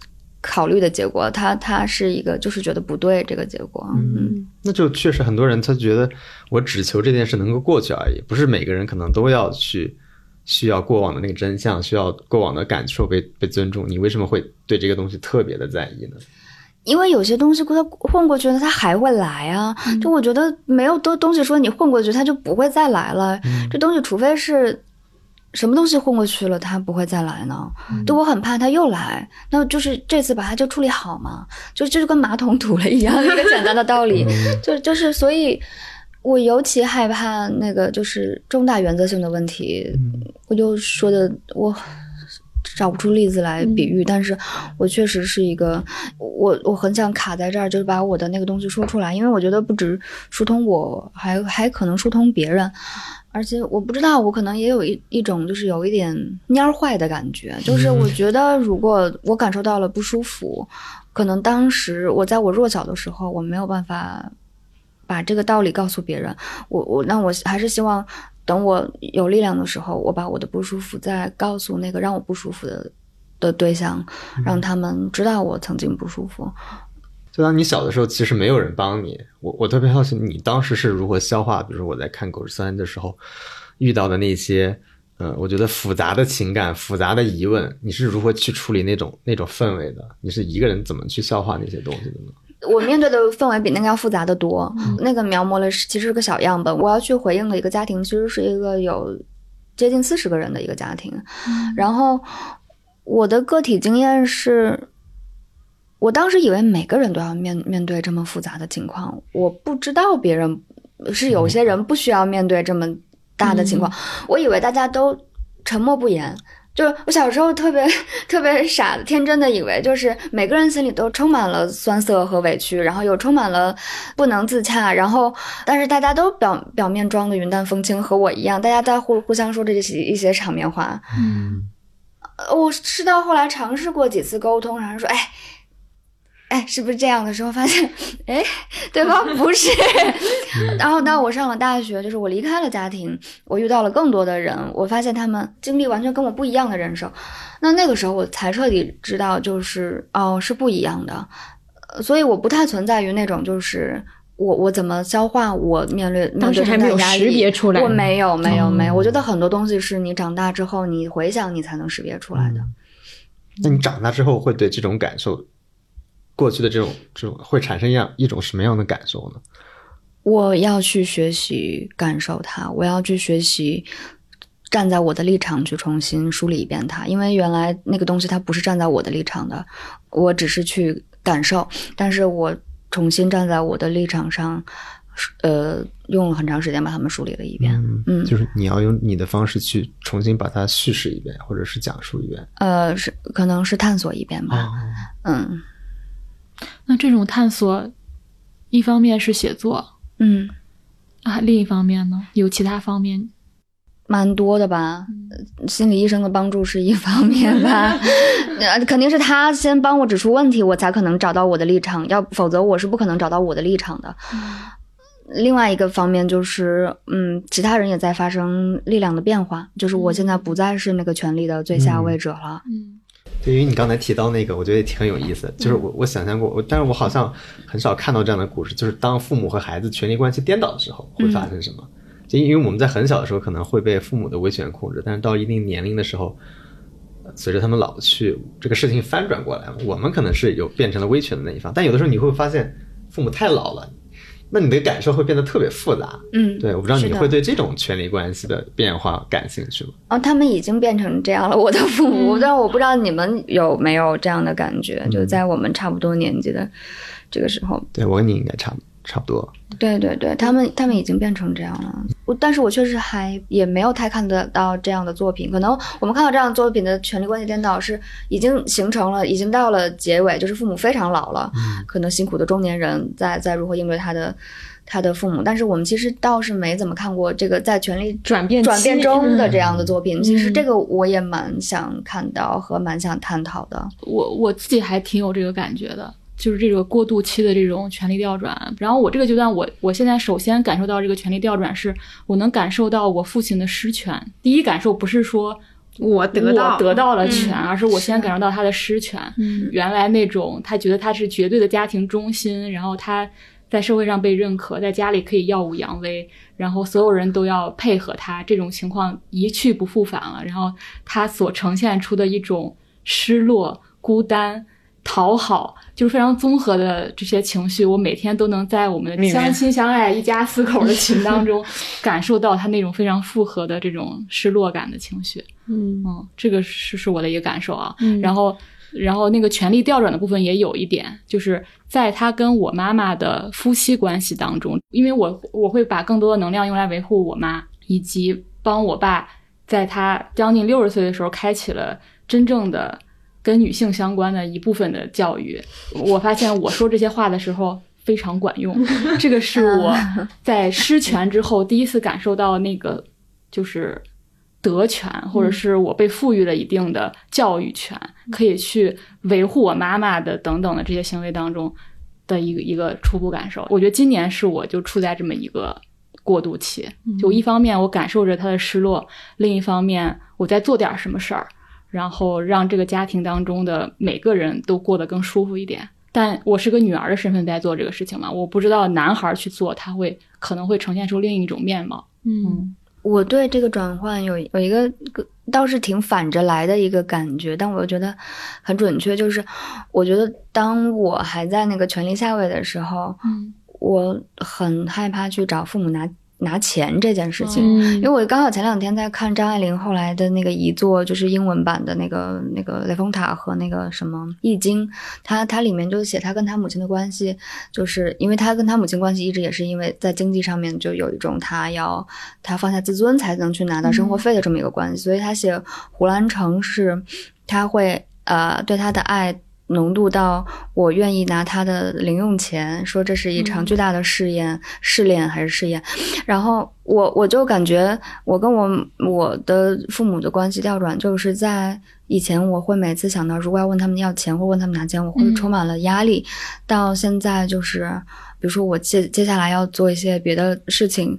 考虑的结果，它它是一个就是觉得不对这个结果。嗯，那就确实很多人他觉得我只求这件事能够过去而已，不是每个人可能都要去需要过往的那个真相，需要过往的感受被被尊重。你为什么会对这个东西特别的在意呢？因为有些东西它混过去了，它还会来啊！就我觉得没有多东西说你混过去，它就不会再来了。这东西除非是什么东西混过去了，它不会再来呢？就我很怕它又来，那就是这次把它就处理好嘛，就就跟马桶堵了一样，一个简单的道理。就就是所以，我尤其害怕那个就是重大原则性的问题，我就说的我。找不出例子来比喻，但是我确实是一个，我我很想卡在这儿，就是把我的那个东西说出来，因为我觉得不止疏通我，还还可能疏通别人，而且我不知道，我可能也有一一种就是有一点蔫坏的感觉，就是我觉得如果我感受到了不舒服，可能当时我在我弱小的时候，我没有办法把这个道理告诉别人，我我那我还是希望。等我有力量的时候，我把我的不舒服再告诉那个让我不舒服的的对象，让他们知道我曾经不舒服。就当你小的时候，其实没有人帮你。我我特别好奇，你当时是如何消化？比如说我在看《狗十三》的时候遇到的那些，呃，我觉得复杂的情感、复杂的疑问，你是如何去处理那种那种氛围的？你是一个人怎么去消化那些东西的呢？我面对的氛围比那个要复杂的多。那个描摹了是其实是个小样本。我要去回应的一个家庭，其实是一个有接近四十个人的一个家庭。然后我的个体经验是，我当时以为每个人都要面面对这么复杂的情况。我不知道别人是有些人不需要面对这么大的情况。我以为大家都沉默不言。就我小时候特别特别傻天真的以为，就是每个人心里都充满了酸涩和委屈，然后又充满了不能自洽，然后但是大家都表表面装的云淡风轻，和我一样，大家在互互相说这些一些场面话。嗯，我是到后来尝试过几次沟通，然后说，哎。哎，是不是这样的时候发现，哎，对方不是。然后当我上了大学，就是我离开了家庭，我遇到了更多的人，我发现他们经历完全跟我不一样的人生。那那个时候我才彻底知道，就是哦，是不一样的。所以我不太存在于那种，就是我我怎么消化我面对当时还没有识别出来，我没有没有没有。我觉得很多东西是你长大之后，你回想你才能识别出来的。那你长大之后会对这种感受？过去的这种这种会产生一样一种什么样的感受呢？我要去学习感受它，我要去学习站在我的立场去重新梳理一遍它，因为原来那个东西它不是站在我的立场的，我只是去感受，但是我重新站在我的立场上，呃，用了很长时间把它们梳理了一遍。嗯嗯就是你要用你的方式去重新把它叙事一遍，或者是讲述一遍。呃，是可能是探索一遍吧。哦，嗯那这种探索，一方面是写作嗯，啊，另一方面呢，有其他方面。蛮多的吧。心理医生的帮助是一方面吧，呃，肯定是他先帮我指出问题，我才可能找到我的立场，要否则我是不可能找到我的立场的。另外一个方面就是，嗯，其他人也在发生力量的变化，就是我现在不再是那个权力的最下位者了。嗯对于你刚才提到那个，我觉得也挺有意思。就是我我想象过，我但是我好像很少看到这样的故事，就是当父母和孩子权力关系颠倒的时候会发生什么。就因为我们在很小的时候可能会被父母的威权控制，但是到一定年龄的时候，呃随着他们老去，这个事情翻转过来了，我们可能是有变成了威权的那一方。但有的时候你会发现父母太老了，那你的感受会变得特别复杂。嗯，对，我不知道你会对这种权力关系的变化感兴趣吗？哦，他们已经变成这样了，我的父母，嗯但我不知道你们有没有这样的感觉，嗯就在我们差不多年纪的这个时候，对我跟你应该差不差不多。对对对，他们他们已经变成这样了。我但是我确实还也没有太看得到这样的作品。可能我们看到这样的作品的权力关系颠倒是已经形成了，已经到了结尾，就是父母非常老了，嗯可能辛苦的中年人在在如何应对他的他的父母。但是我们其实倒是没怎么看过这个在权力转变转变中的这样的作品。其实嗯这个我也蛮想看到和蛮想探讨的。我我自己还挺有这个感觉的，就是这个过渡期的这种权力调转。然后我这个阶段，我我现在首先感受到这个权力调转，是我能感受到我父亲的失权。第一感受不是说我得到我得到了权，嗯而是我先感受到他的失权。嗯原来那种他觉得他是绝对的家庭中心，然后他在社会上被认可，在家里可以耀武扬威，然后所有人都要配合他，这种情况一去不复返了。然后他所呈现出的一种失落、孤单。讨好就是非常综合的这些情绪，我每天都能在我们的相亲相爱、一家四口的群当中感受到他那种非常复合的这种失落感的情绪。嗯嗯，这个是是我的一个感受啊。嗯然后，然后那个权力调转的部分也有一点，就是在他跟我妈妈的夫妻关系当中，因为我我会把更多的能量用来维护我妈，以及帮我爸在他将近六十岁的时候开启了真正的跟女性相关的一部分的教育。我发现我说这些话的时候。非常管用，这个是我 在失权之后第一次感受到那个就是德权，或者是我被赋予了一定的教育权，可以去维护我妈妈的等等的这些行为当中的一个一个初步感受。我觉得今年是我就处在这么一个过渡期，就一方面我感受着他的失落，另一方面我在做点什么事儿，然后让这个家庭当中的每个人都过得更舒服一点。但我是个女儿的身份在做这个事情嘛，我不知道男孩去做，他会可能会呈现出另一种面貌。嗯我对这个转换有有一个个倒是挺反着来的一个感觉，但我又觉得很准确，就是我觉得当我还在那个权力下位的时候，嗯我很害怕去找父母拿拿钱这件事情。嗯因为我刚好前两天在看张爱玲后来的那个遗作，就是英文版的那个那个雷峰塔和那个什么《易经》，它它里面就写她跟她母亲的关系，就是因为她跟她母亲关系一直也是因为在经济上面就有一种她要她放下自尊才能去拿到生活费的这么一个关系，所以她写胡兰成是她会呃对他的爱。浓度到我愿意拿他的零用钱，说这是一场嗯巨大的试验、试炼还是试验，然后我我就感觉我跟我我的父母的关系调转，就是在以前我会每次想到如果要问他们要钱或问他们拿钱，我会嗯充满了压力。到现在就是，比如说我接接下来要做一些别的事情，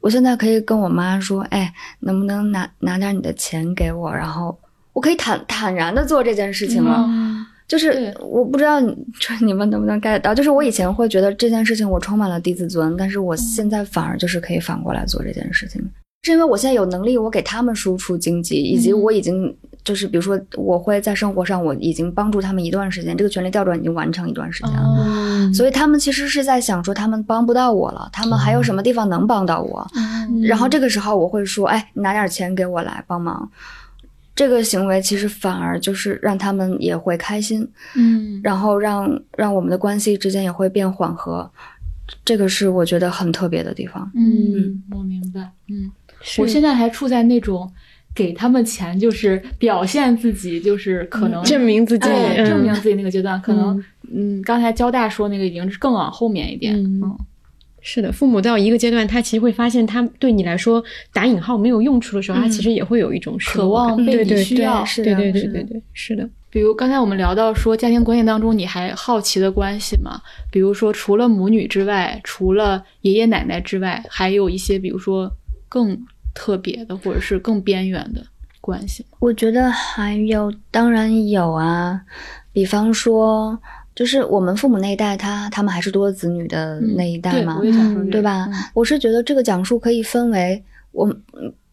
我现在可以跟我妈说，哎，能不能拿拿点你的钱给我？然后我可以坦坦然的做这件事情了。嗯就是我不知道你就是你们能不能 get 到，就是我以前会觉得这件事情我充满了低自尊，但是我现在反而就是可以反过来做这件事情，是因为我现在有能力，我给他们输出经济，以及嗯我已经就是比如说我会在生活上我已经帮助他们一段时间，这个权力调转已经完成一段时间了。哦所以他们其实是在想说，他们帮不到我了，他们还有什么地方能帮到我？嗯然后这个时候我会说，哎，你拿点钱给我来帮忙。这个行为其实反而就是让他们也会开心，嗯然后让让我们的关系之间也会变缓和。这个是我觉得很特别的地方。嗯，我明白。嗯，我现在还处在那种给他们钱，就是表现自己，就是可能证明自己，证明自己那个阶段。可能，嗯，刚才交大说那个已经是更往后面一点。嗯嗯是的，父母到一个阶段，他其实会发现，他对你来说打引号没有用处的时候，他其实也会有一种渴望被你需要。是对的是的对对对对，是的，比如刚才我们聊到说家庭关系当中，你还好奇的关系吗？比如说除了母女之外，除了爷爷奶奶之外，还有一些比如说更特别的，或者是更边缘的关系吗？我觉得还有，当然有啊，比方说，就是我们父母那一代，他他们还是多子女的那一代嘛，对，吧？嗯我是觉得这个讲述可以分为我们。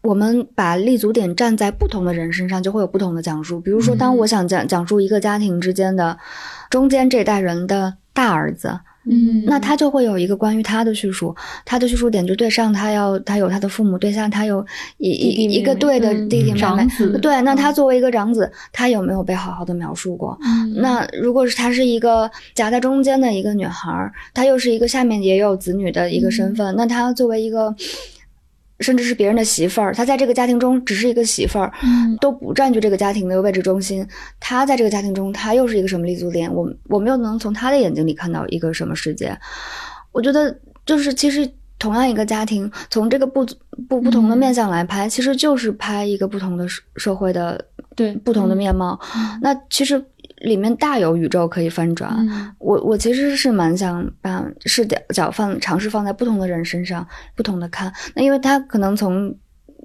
我们把立足点站在不同的人身上，就会有不同的讲述。比如说，当我想讲讲述一个家庭之间的中间这代人的大儿子，嗯，那他就会有一个关于他的叙述，他的叙述点就对上他要他有他的父母，对下他有一一一个对的嗯。弟弟妹妹。对，那他作为一个长子，他有没有被好好的描述过？嗯。那如果是他是一个夹在中间的一个女孩儿，她又是一个下面也有子女的一个身份，那她作为一个。甚至是别人的媳妇儿，她在这个家庭中只是一个媳妇儿，嗯都不占据这个家庭的位置中心。她在这个家庭中，她又是一个什么立足点？我我们又能从她的眼睛里看到一个什么世界？我觉得就是其实同样一个家庭，从这个不不不同的面相来拍，其实就是拍一个不同的社社会的对不同的面貌。那其实里面大有宇宙可以翻转。嗯我我其实是蛮想把视角角放尝试放在不同的人身上，不同的看。那因为他可能从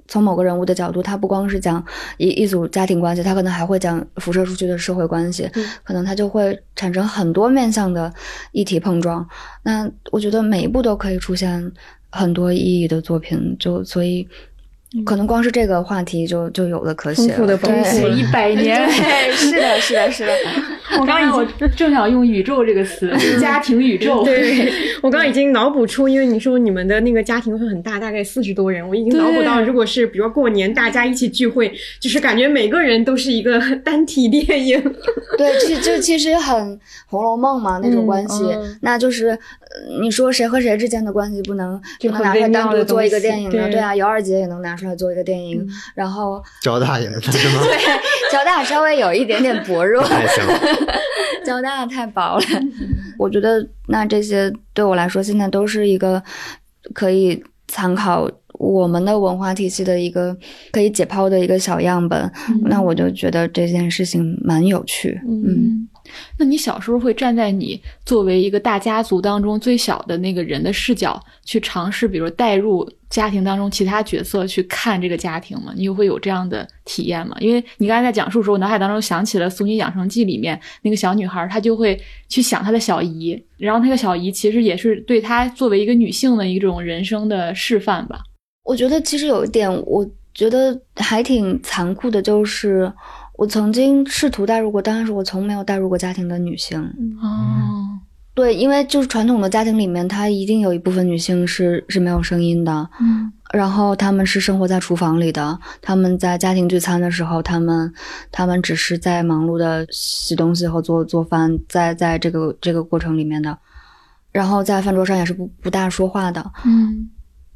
从某个人物的角度，他不光是讲一一组家庭关系，他可能还会讲辐射出去的社会关系，对可能他就会产生很多面向的议题碰撞。那我觉得每一部都可以出现很多意义的作品，就所以。可能光是这个话题就就有的可写了，丰富的丰对富了一百年。对，是的，是的，是的。我刚才我正想用宇宙这个词，家庭宇宙。对，我刚刚已经脑补出，因为你说你们的那个家庭会很大，大概四十多人，我已经脑补到，如果是比如说过年大家一起聚会，就是感觉每个人都是一个 单体电影。对，其就其实很《红楼梦》嘛那种关系，嗯那就是呃你说谁和谁之间的关系不能就不能拿出来单独做一个电影呢？对啊，姚二姐也能拿出来做一个电影，然后交大也 是吗？对交大稍微有一点点薄弱，交大太薄了。我觉得那这些对我来说，现在都是一个可以参考我们的文化体系的一个可以解剖的一个小样本。那我就觉得这件事情蛮有趣。嗯，嗯，那你小时候会站在你作为一个大家族当中最小的那个人的视角去尝试，比如带入家庭当中其他角色去看这个家庭吗？你会有这样的体验吗？因为你刚才在讲述的时候，我脑海当中想起了《俗女养成记》里面那个小女孩，她就会去想她的小姨，然后那个小姨其实也是对她作为一个女性的一种人生的示范吧。我觉得其实有一点，我觉得还挺残酷的，就是我曾经试图带入过，但是我从没有带入过家庭的女性。哦，对，因为就是传统的家庭里面，它一定有一部分女性是是没有声音的，嗯。然后她们是生活在厨房里的，她们在家庭聚餐的时候，她们她们只是在忙碌的洗东西和做做饭，在在这个这个过程里面的，然后在饭桌上也是不不大说话的，嗯。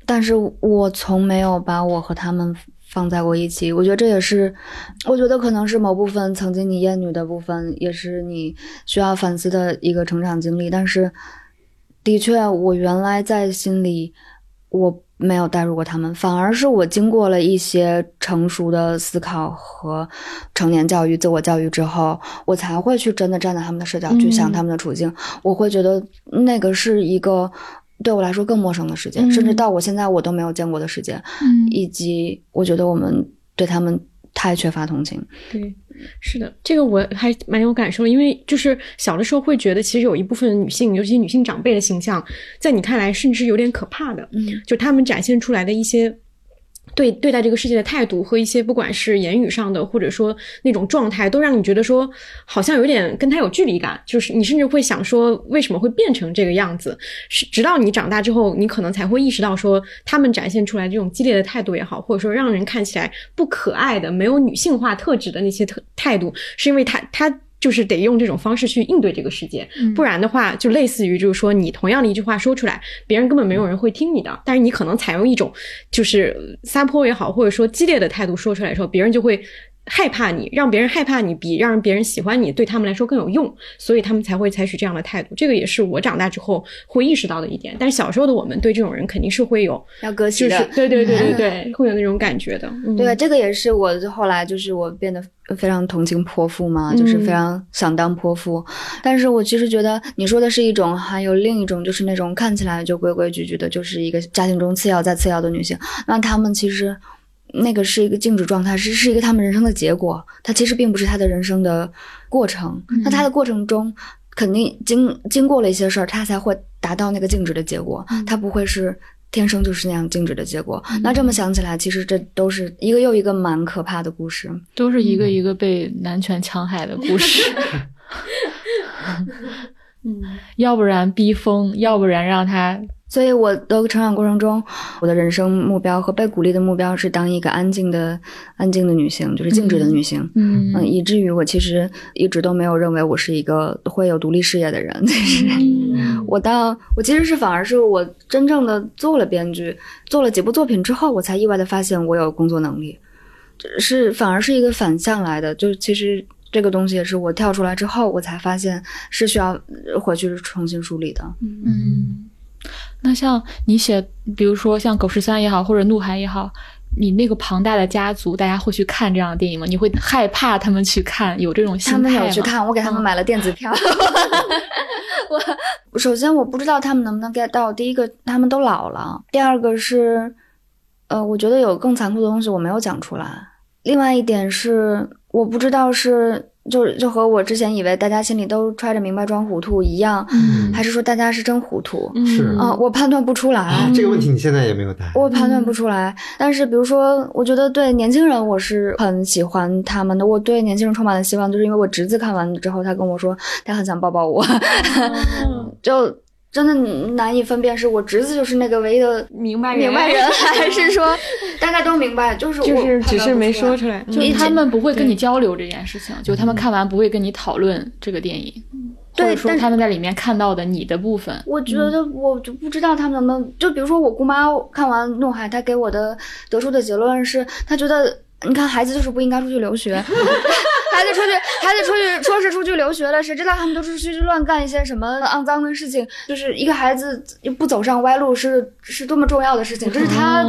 但是我从没有把我和他们放在过一起。我觉得这也是，我觉得可能是某部分曾经你厌女的部分，也是你需要反思的一个成长经历。但是，的确，我原来在心里我没有带入过他们，反而是我经过了一些成熟的思考和成年教育、自我教育之后，我才会去真的站在他们的视角去想嗯他们的处境。我会觉得那个是一个。对我来说更陌生的世界，嗯甚至到我现在我都没有见过的世界，嗯以及我觉得我们对他们太缺乏同情。对，是的，这个我还蛮有感受的，因为就是小的时候会觉得，其实有一部分女性，尤其女性长辈的形象，在你看来甚至有点可怕的，嗯就他们展现出来的一些。对对待这个世界的态度和一些不管是言语上的，或者说那种状态，都让你觉得说好像有点跟他有距离感，就是你甚至会想说为什么会变成这个样子？是直到你长大之后，你可能才会意识到说他们展现出来这种激烈的态度也好，或者说让人看起来不可爱的、没有女性化特质的那些特态度，是因为他他。就是得用这种方式去应对这个世界，不然的话，就类似于就是说，你同样的一句话说出来，别人根本没有人会听你的，但是你可能采用一种就是撒泼也好，或者说激烈的态度说出来的时候，别人就会。害怕你，让别人害怕你，比让别人喜欢你，对他们来说更有用，所以他们才会采取这样的态度。这个也是我长大之后会意识到的一点。但是小时候的我们对这种人肯定是会有要割席的，对对对对对，会有那种感觉的。对，这个也是我后来就是我变得非常同情泼妇嘛，就是非常想当泼妇。但是我其实觉得你说的是一种，还有另一种就是那种看起来就规规矩矩的，就是一个家庭中次要再次要的女性。那他们其实。那个是一个静止状态，是是一个他们人生的结果，它其实并不是他的人生的过程。那他的过程中，肯定经经过了一些事儿，他才会达到那个静止的结果。他不会是天生就是那样静止的结果。那这么想起来，其实这都是一个又一个蛮可怕的故事，都是一个一个被男权戕害的故事。嗯，要不然逼疯，要不然让他。所以，我的成长过程中，我的人生目标和被鼓励的目标是当一个安静的、安静的女性，就是静止的女性。嗯嗯，以至于我其实一直都没有认为我是一个会有独立事业的人。就是我到我其实是反而是我真正的做了编剧，做了几部作品之后，我才意外的发现我有工作能力，是反而是一个反向来的。就其实这个东西也是我跳出来之后，我才发现是需要回去重新梳理的。嗯。那像你写，比如说像《狗十三》也好，或者《怒海》也好，你那个庞大的家族，大家会去看这样的电影吗？你会害怕他们去看，有这种心态吗？他们有去看，我给他们买了电子票。我首先我不知道他们能不能 get 到，第一个他们都老了，第二个是，呃，我觉得有更残酷的东西我没有讲出来。另外一点是，我不知道是。就就和我之前以为大家心里都揣着明白装糊涂一样，还是说大家是真糊涂？是啊，我判断不出来。这个问题你现在也没有答案。我判断不出来。但是比如说，我觉得对年轻人我是很喜欢他们的。我对年轻人充满了希望，就是因为我侄子看完之后，他跟我说他很想抱抱我，就。真的难以分辨，是我侄子就是那个唯一的明白明白人，还是说大家都明白？就是就是只是没说出来，就他们不会跟你交流这件事情，就他们看完不会跟你讨论这个电影，或者说他们在里面看到的你的部分。我觉得我就不知道他们能不能，就比如说我姑妈看完《怒海》，她给我的得出的结论是，她觉得。你看，孩子就是不应该出去留学。孩子出去，孩子出去，说是出去留学了，谁知道他们都是出去乱干一些什么肮脏的事情？就是一个孩子不走上歪路，是是多么重要的事情。这是他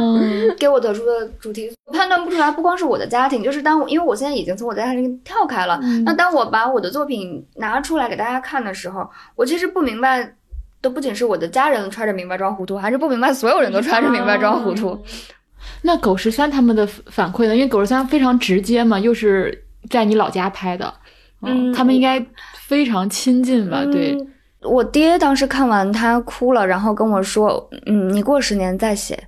给我得出的主题，判断不出来。不光是我的家庭，就是当我因为我现在已经从我的家庭跳开了。那当我把我的作品拿出来给大家看的时候，我其实不明白，都不仅是我的家人揣着明白装糊涂，还是不明白所有人都揣着明白装糊涂。那狗十三他们的反馈呢？因为狗十三非常直接嘛，又是在你老家拍的，嗯，他们应该非常亲近吧？对，我爹当时看完他哭了，然后跟我说：“嗯，你过十年再写，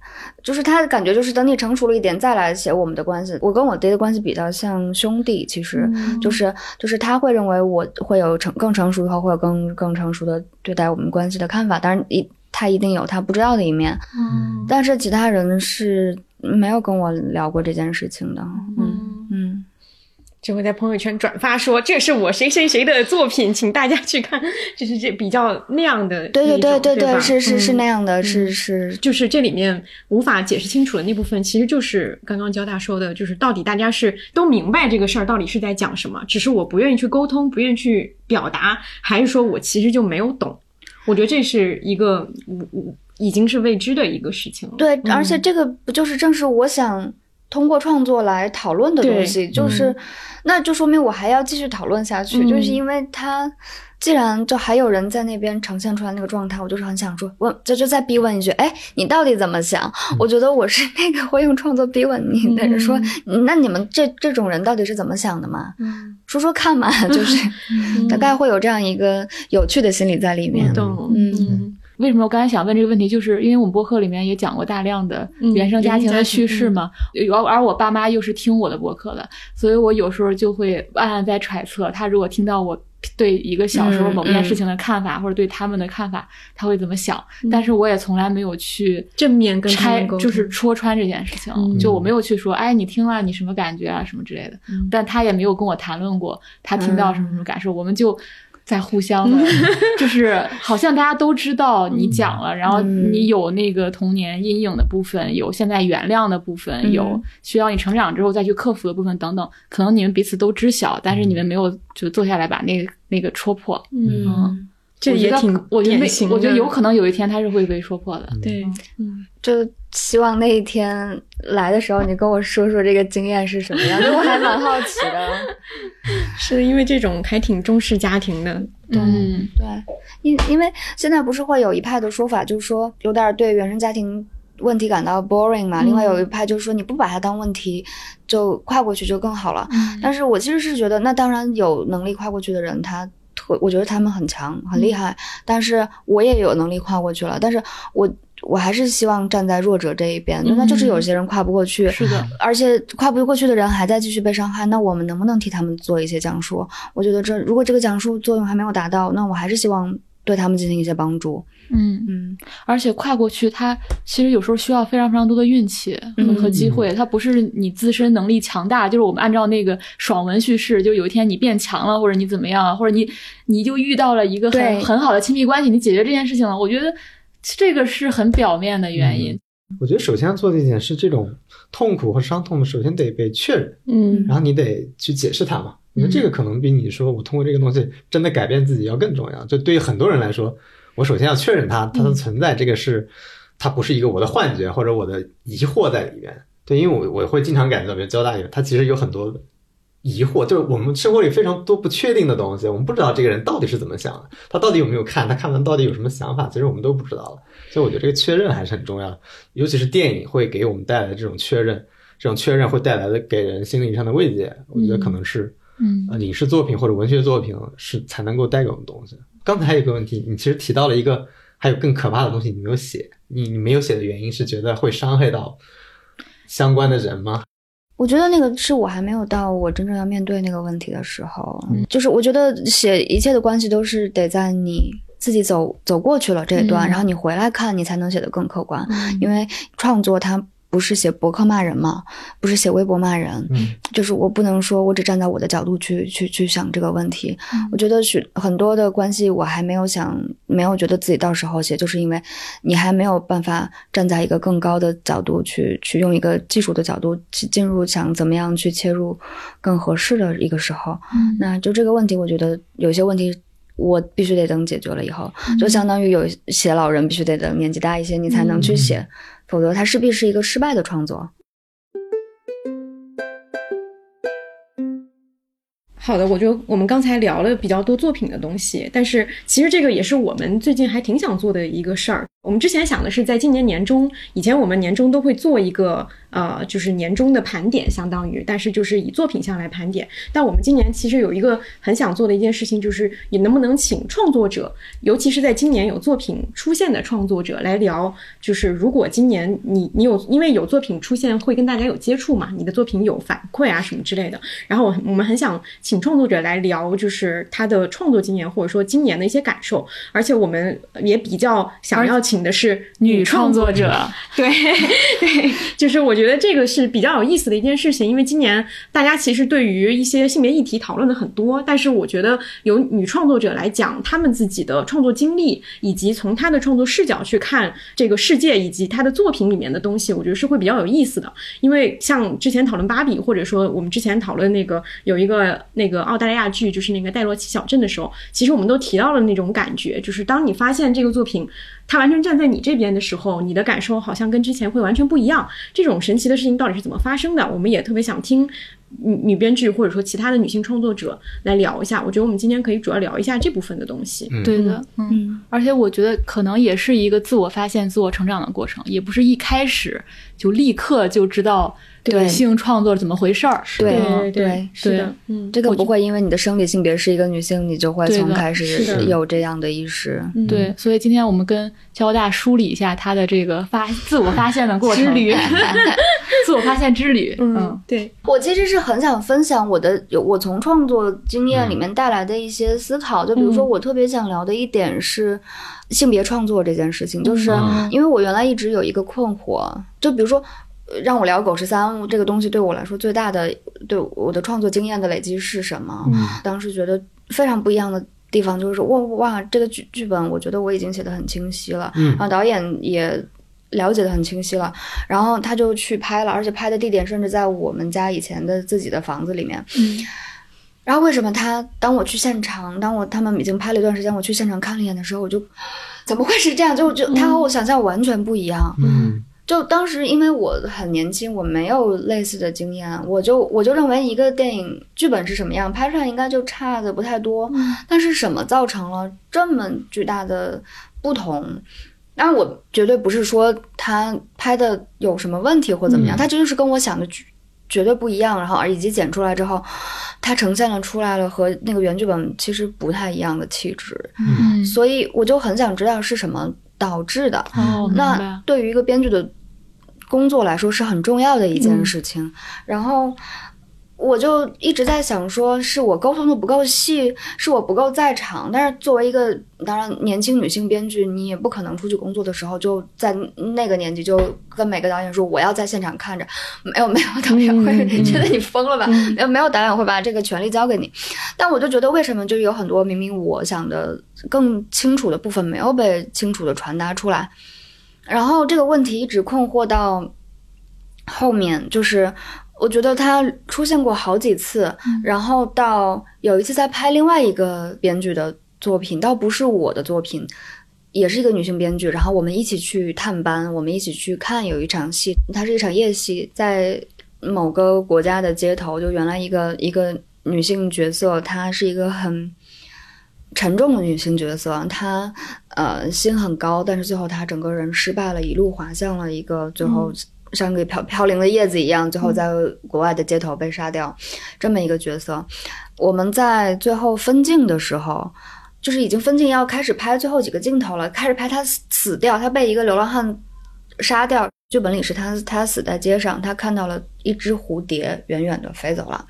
就是他的感觉就是等你成熟了一点再来写我们的关系。”我跟我爹的关系比较像兄弟，其实就是就是他会认为我会有成更成熟以后会有更更成熟的对待我们关系的看法，当然一他一定有他不知道的一面，嗯，但是其他人是。没有跟我聊过这件事情的，嗯嗯，就会在朋友圈转发说这是我谁谁谁的作品，请大家去看，就是这比较那样的，对对对对对，是是是那样的，是是，就是这里面无法解释清楚的那部分，其实就是刚刚交大说的，就是到底大家是都明白这个事儿到底是在讲什么，只是我不愿意去沟通，不愿意去表达，还是说我其实就没有懂？我觉得这是一个无。已经是未知的一个事情了。对，而且这个不就是正是我想通过创作来讨论的东西，就是，那就说明我还要继续讨论下去，就是因为他既然就还有人在那边呈现出来那个状态，我就是很想说，问这就再逼问一句，哎，你到底怎么想？我觉得我是那个会用创作逼问你的人，说，那你们这这种人到底是怎么想的嘛？说说看嘛，就是大概会有这样一个有趣的心理在里面。懂，嗯。为什么我刚才想问这个问题？就是因为我们播客里面也讲过大量的原生家庭的叙事嘛，而而我爸妈又是听我的播客的，所以我有时候就会暗暗在揣测，他如果听到我对一个小时候嗯某件嗯事情的看法，或者对他们的看法，他会怎么想。但是我也从来没有去正面跟他拆就是戳穿这件事情。嗯就我没有去说，哎，你听了你什么感觉啊，什么之类的。嗯但他也没有跟我谈论过他听到什么什么感受，我们就。在互相的，就是好像大家都知道你讲了，然后嗯。你有那个童年阴影的部分，有现在原谅的部分，有需要你成长之后再去克服的部分等等。可能你们彼此都知晓，但是你们没有就坐下来把那个那个戳破。嗯，这我觉得也挺我觉得我觉得有可能有一天他是会被说破的。对，嗯就希望那一天来的时候，你跟我说说这个经验是什么样，就我还蛮好奇的。是因为这种还挺重视家庭的，嗯，对，因因为现在不是会有一派的说法，就是说有点对原生家庭问题感到 boring 嘛。另外有一派就是说你不把它当问题，就跨过去就更好了。但是我其实是觉得，那当然有能力跨过去的人，他特，我觉得他们很强很厉害。但是我也有能力跨过去了，但是我。我还是希望站在弱者这一边，那就是有些人跨不过去，是的，而且跨不过去的人还在继续被伤害，那我们能不能替他们做一些讲述？我觉得这如果这个讲述作用还没有达到，那我还是希望对他们进行一些帮助。嗯，嗯而且跨过去，它其实有时候需要非常非常多的运气和机会，它不是你自身能力强大，就是我们按照那个爽文叙事，就有一天你变强了，或者你怎么样，或者你你就遇到了一个很很好的亲密关系，你解决这件事情了。我觉得这个是很表面的原因。我觉得首先要做的一点是，这种痛苦和伤痛首先得被确认，嗯然后你得去解释它嘛。因为这个可能比你说我通过这个东西真的改变自己要更重要。就对于很多人来说，我首先要确认它它的存在，这个是它不是一个我的幻觉或者我的疑惑在里面。对，因为我我会经常感觉到，比如交大里面，它其实有很多疑惑，就是我们生活里非常多不确定的东西，我们不知道这个人到底是怎么想的，他到底有没有看，他看完到底有什么想法，其实我们都不知道了。所以我觉得这个确认还是很重要的，尤其是电影会给我们带来这种确认，这种确认会带来的给人心灵上的慰藉，我觉得可能是嗯呃影视作品或者文学作品是才能够带给我们东西。刚才还有一个问题，你其实提到了一个还有更可怕的东西，你没有写，你你没有写的原因是觉得会伤害到相关的人吗？我觉得那个是我还没有到我真正要面对那个问题的时候，嗯就是我觉得写一切的关系都是得在你自己走走过去了这一段，嗯然后你回来看，你才能写得更客观。嗯因为创作它不是写博客骂人嘛，不是写微博骂人，嗯就是我不能说我只站在我的角度去去去想这个问题。嗯我觉得许很多的关系我还没有想，没有觉得自己到时候写，就是因为你还没有办法站在一个更高的角度去去用一个技术的角度去进入，想怎么样去切入更合适的一个时候。嗯那就这个问题，我觉得有些问题。我必须得等解决了以后，嗯就相当于有写老人必须得等年纪大一些，你才能去写，否则它势必是一个失败的创作。好的，我觉得我们刚才聊了比较多作品的东西，但是其实这个也是我们最近还挺想做的一个事儿。我们之前想的是在今年年中，以前我们年中都会做一个呃，就是年终的盘点，相当于，但是就是以作品项来盘点。但我们今年其实有一个很想做的一件事情，就是你能不能请创作者，尤其是在今年有作品出现的创作者来聊，就是如果今年你你有因为有作品出现会跟大家有接触嘛，你的作品有反馈啊什么之类的，然后我我们很想请创作者来聊，就是他的创作经验或者说今年的一些感受，而且我们也比较想要请的是女创创作者，对对，就是我觉得这个是比较有意思的一件事情，因为今年大家其实对于一些性别议题讨论的很多，但是我觉得由女创作者来讲他们自己的创作经历，以及从她的创作视角去看这个世界以及她的作品里面的东西，我觉得是会比较有意思的。因为像之前讨论芭比，或者说我们之前讨论那个有一个那个澳大利亚剧，就是那个戴洛奇小镇的时候，其实我们都提到了那种感觉，就是当你发现这个作品它完全站在你这边的时候，你的感受好像跟之前会完全不一样。这种神奇的事情到底是怎么发生的？我们也特别想听女女编剧或者说其他的女性创作者来聊一下。我觉得我们今天可以主要聊一下这部分的东西。嗯对的，嗯。嗯而且我觉得可能也是一个自我发现、自我成长的过程，也不是一开始就立刻就知道对。女性创作怎么回事儿。对对对是的，嗯，这个不会因为你的生理性别是一个女性，你就会从开始有这样的意识。嗯。对，所以今天我们跟交大梳理一下他的这个发自我发现的过程。之旅。自我发现之旅。嗯，对，我其实是是很想分享我的有我从创作经验里面带来的一些思考。就比如说，我特别想聊的一点是性别创作这件事情，就是因为我原来一直有一个困惑，就比如说。让我聊狗十三这个东西对我来说最大的对我的创作经验的累积是什么？当时觉得非常不一样的地方就是哇哇，这个剧剧本我觉得我已经写的很清晰了，然后导演也了解的很清晰了，然后他就去拍了，而且拍的地点甚至在我们家以前的自己的房子里面。然后为什么他当我去现场，当我他们已经拍了一段时间，我去现场看了一眼的时候，我就怎么会是这样？就就他和我想象完全不一样。嗯。就当时因为我很年轻，我没有类似的经验，我就我就认为一个电影剧本是什么样，拍出来应该就差的不太多。但是什么造成了这么巨大的不同？当然，我绝对不是说他拍的有什么问题或怎么样，他就是跟我想的绝绝对不一样。然后，以及剪出来之后，它呈现了出来了和那个原剧本其实不太一样的气质。嗯，所以我就很想知道是什么导致的。哦，那对于一个编剧的。工作来说是很重要的一件事情，然后我就一直在想，说是我沟通的不够细，是我不够在场。但是作为一个当然年轻女性编剧，你也不可能出去工作的时候就在那个年纪就跟每个导演说我要在现场看着，没有没有导演会觉得你疯了吧？没有没有导演会把这个权利交给你。但我就觉得为什么就是有很多明明我想的更清楚的部分没有被清楚的传达出来。然后这个问题一直困惑到后面，就是我觉得它出现过好几次，然后到有一次在拍另外一个编剧的作品，倒不是我的作品，也是一个女性编剧，然后我们一起去探班，我们一起去看有一场戏，它是一场夜戏，在某个国家的街头，就原来一个一个女性角色，她是一个很。沉重的女性角色，她呃心很高，但是最后她整个人失败了，一路滑向了一个最后像个飘飘零的叶子一样，最后在国外的街头被杀掉，这么一个角色。我们在最后分镜的时候，就是已经分镜要开始拍最后几个镜头了，开始拍她死掉，她被一个流浪汉杀掉。剧本里是她她死在街上，她看到了一只蝴蝶远远的飞走了，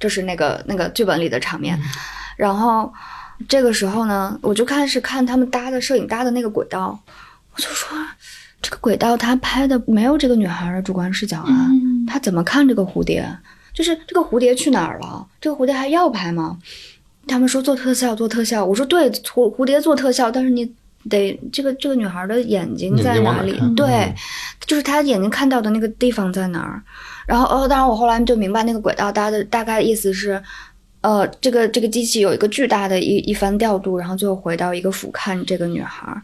这是那个那个剧本里的场面，然后。这个时候呢，我就开始看他们搭的摄影搭的那个轨道，我就说，这个轨道他拍的没有这个女孩的主观视角啊，他怎么看这个蝴蝶？就是这个蝴蝶去哪儿了？这个蝴蝶还要拍吗？他们说做特效，做特效。我说对，蝴蝴蝶做特效，但是你得这个这个女孩的眼睛在哪里？对，就是她眼睛看到的那个地方在哪儿？然后哦，当然我后来就明白那个轨道搭的大概意思是。呃，这个这个机器有一个巨大的一一番调度，然后最后回到一个俯瞰这个女孩，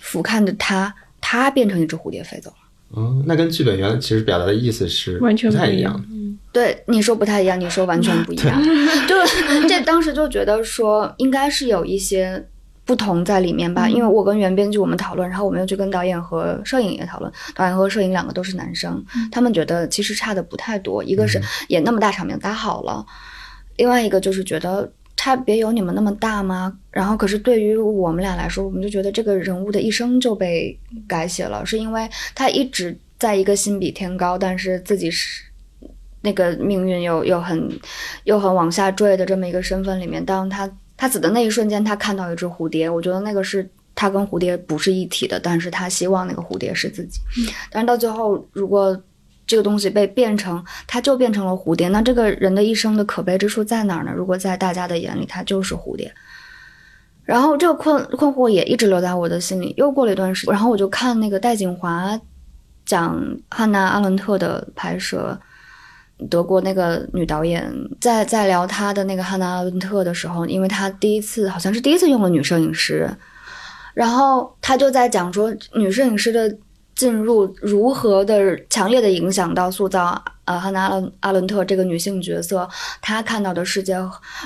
俯瞰的她，她变成一只蝴蝶飞走了。嗯，那跟剧本原来其实表达的意思是完全不太一样。嗯，对，你说不太一样，你说完全不一样。就这当时就觉得说应该是有一些不同在里面吧，因为我跟原编剧我们讨论，然后我们又去跟导演和摄影也讨论，导演和摄影两个都是男生，他们觉得其实差的不太多，一个是演那么大场面搭好了。另外一个就是觉得差别有你们那么大吗？然后可是对于我们俩来说，我们就觉得这个人物的一生就被改写了，是因为他一直在一个心比天高，但是自己是那个命运又又很又很往下坠的这么一个身份里面。当他他死的那一瞬间，他看到一只蝴蝶，我觉得那个是他跟蝴蝶不是一体的，但是他希望那个蝴蝶是自己。但是到最后，如果这个东西被变成，它就变成了蝴蝶。那这个人的一生的可悲之处在哪儿呢？如果在大家的眼里，它就是蝴蝶。然后这个困困惑也一直留在我的心里。又过了一段时间，然后我就看那个戴锦华讲汉娜阿伦特的拍摄，德国那个女导演在在聊她的那个汉娜阿伦特的时候，因为她第一次好像是第一次用了女摄影师，然后她就在讲说女摄影师的。进入如何的强烈的影响到塑造呃汉娜阿伦阿伦特这个女性角色，她看到的世界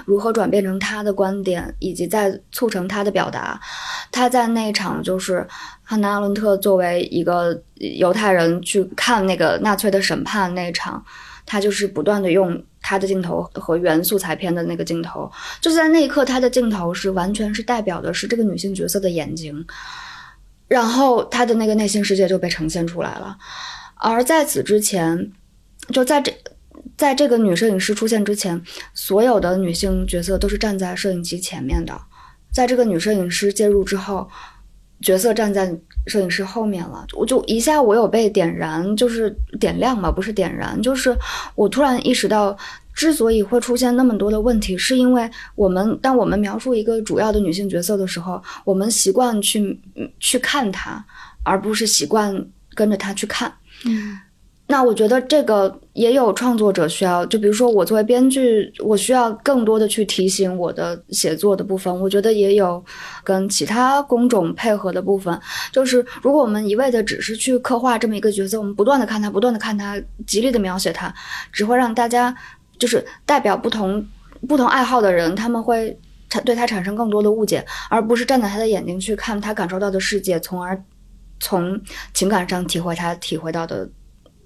如何转变成她的观点，以及在促成她的表达。她在那场就是汉娜阿伦特作为一个犹太人去看那个纳粹的审判那场，她就是不断的用她的镜头和原素材片的那个镜头，就在那一刻，她的镜头是完全是代表的是这个女性角色的眼睛。然后他的那个内心世界就被呈现出来了，而在此之前，就在这在这个女摄影师出现之前，所有的女性角色都是站在摄影机前面的。在这个女摄影师介入之后，角色站在摄影师后面了。我就一下我有被点燃，就是点亮吧，不是点燃，就是我突然意识到，之所以会出现那么多的问题，是因为我们当我们描述一个主要的女性角色的时候，我们习惯去去看她，而不是习惯跟着她去看。嗯那我觉得这个也有创作者需要，就比如说我作为编剧，我需要更多的去提醒我的写作的部分。我觉得也有跟其他工种配合的部分，就是如果我们一味的只是去刻画这么一个角色，我们不断的看他，不断的看他，极力的描写他，只会让大家就是代表不同不同爱好的人，他们会产对他产生更多的误解，而不是站在他的眼睛去看他感受到的世界，从而从情感上体会他体会到的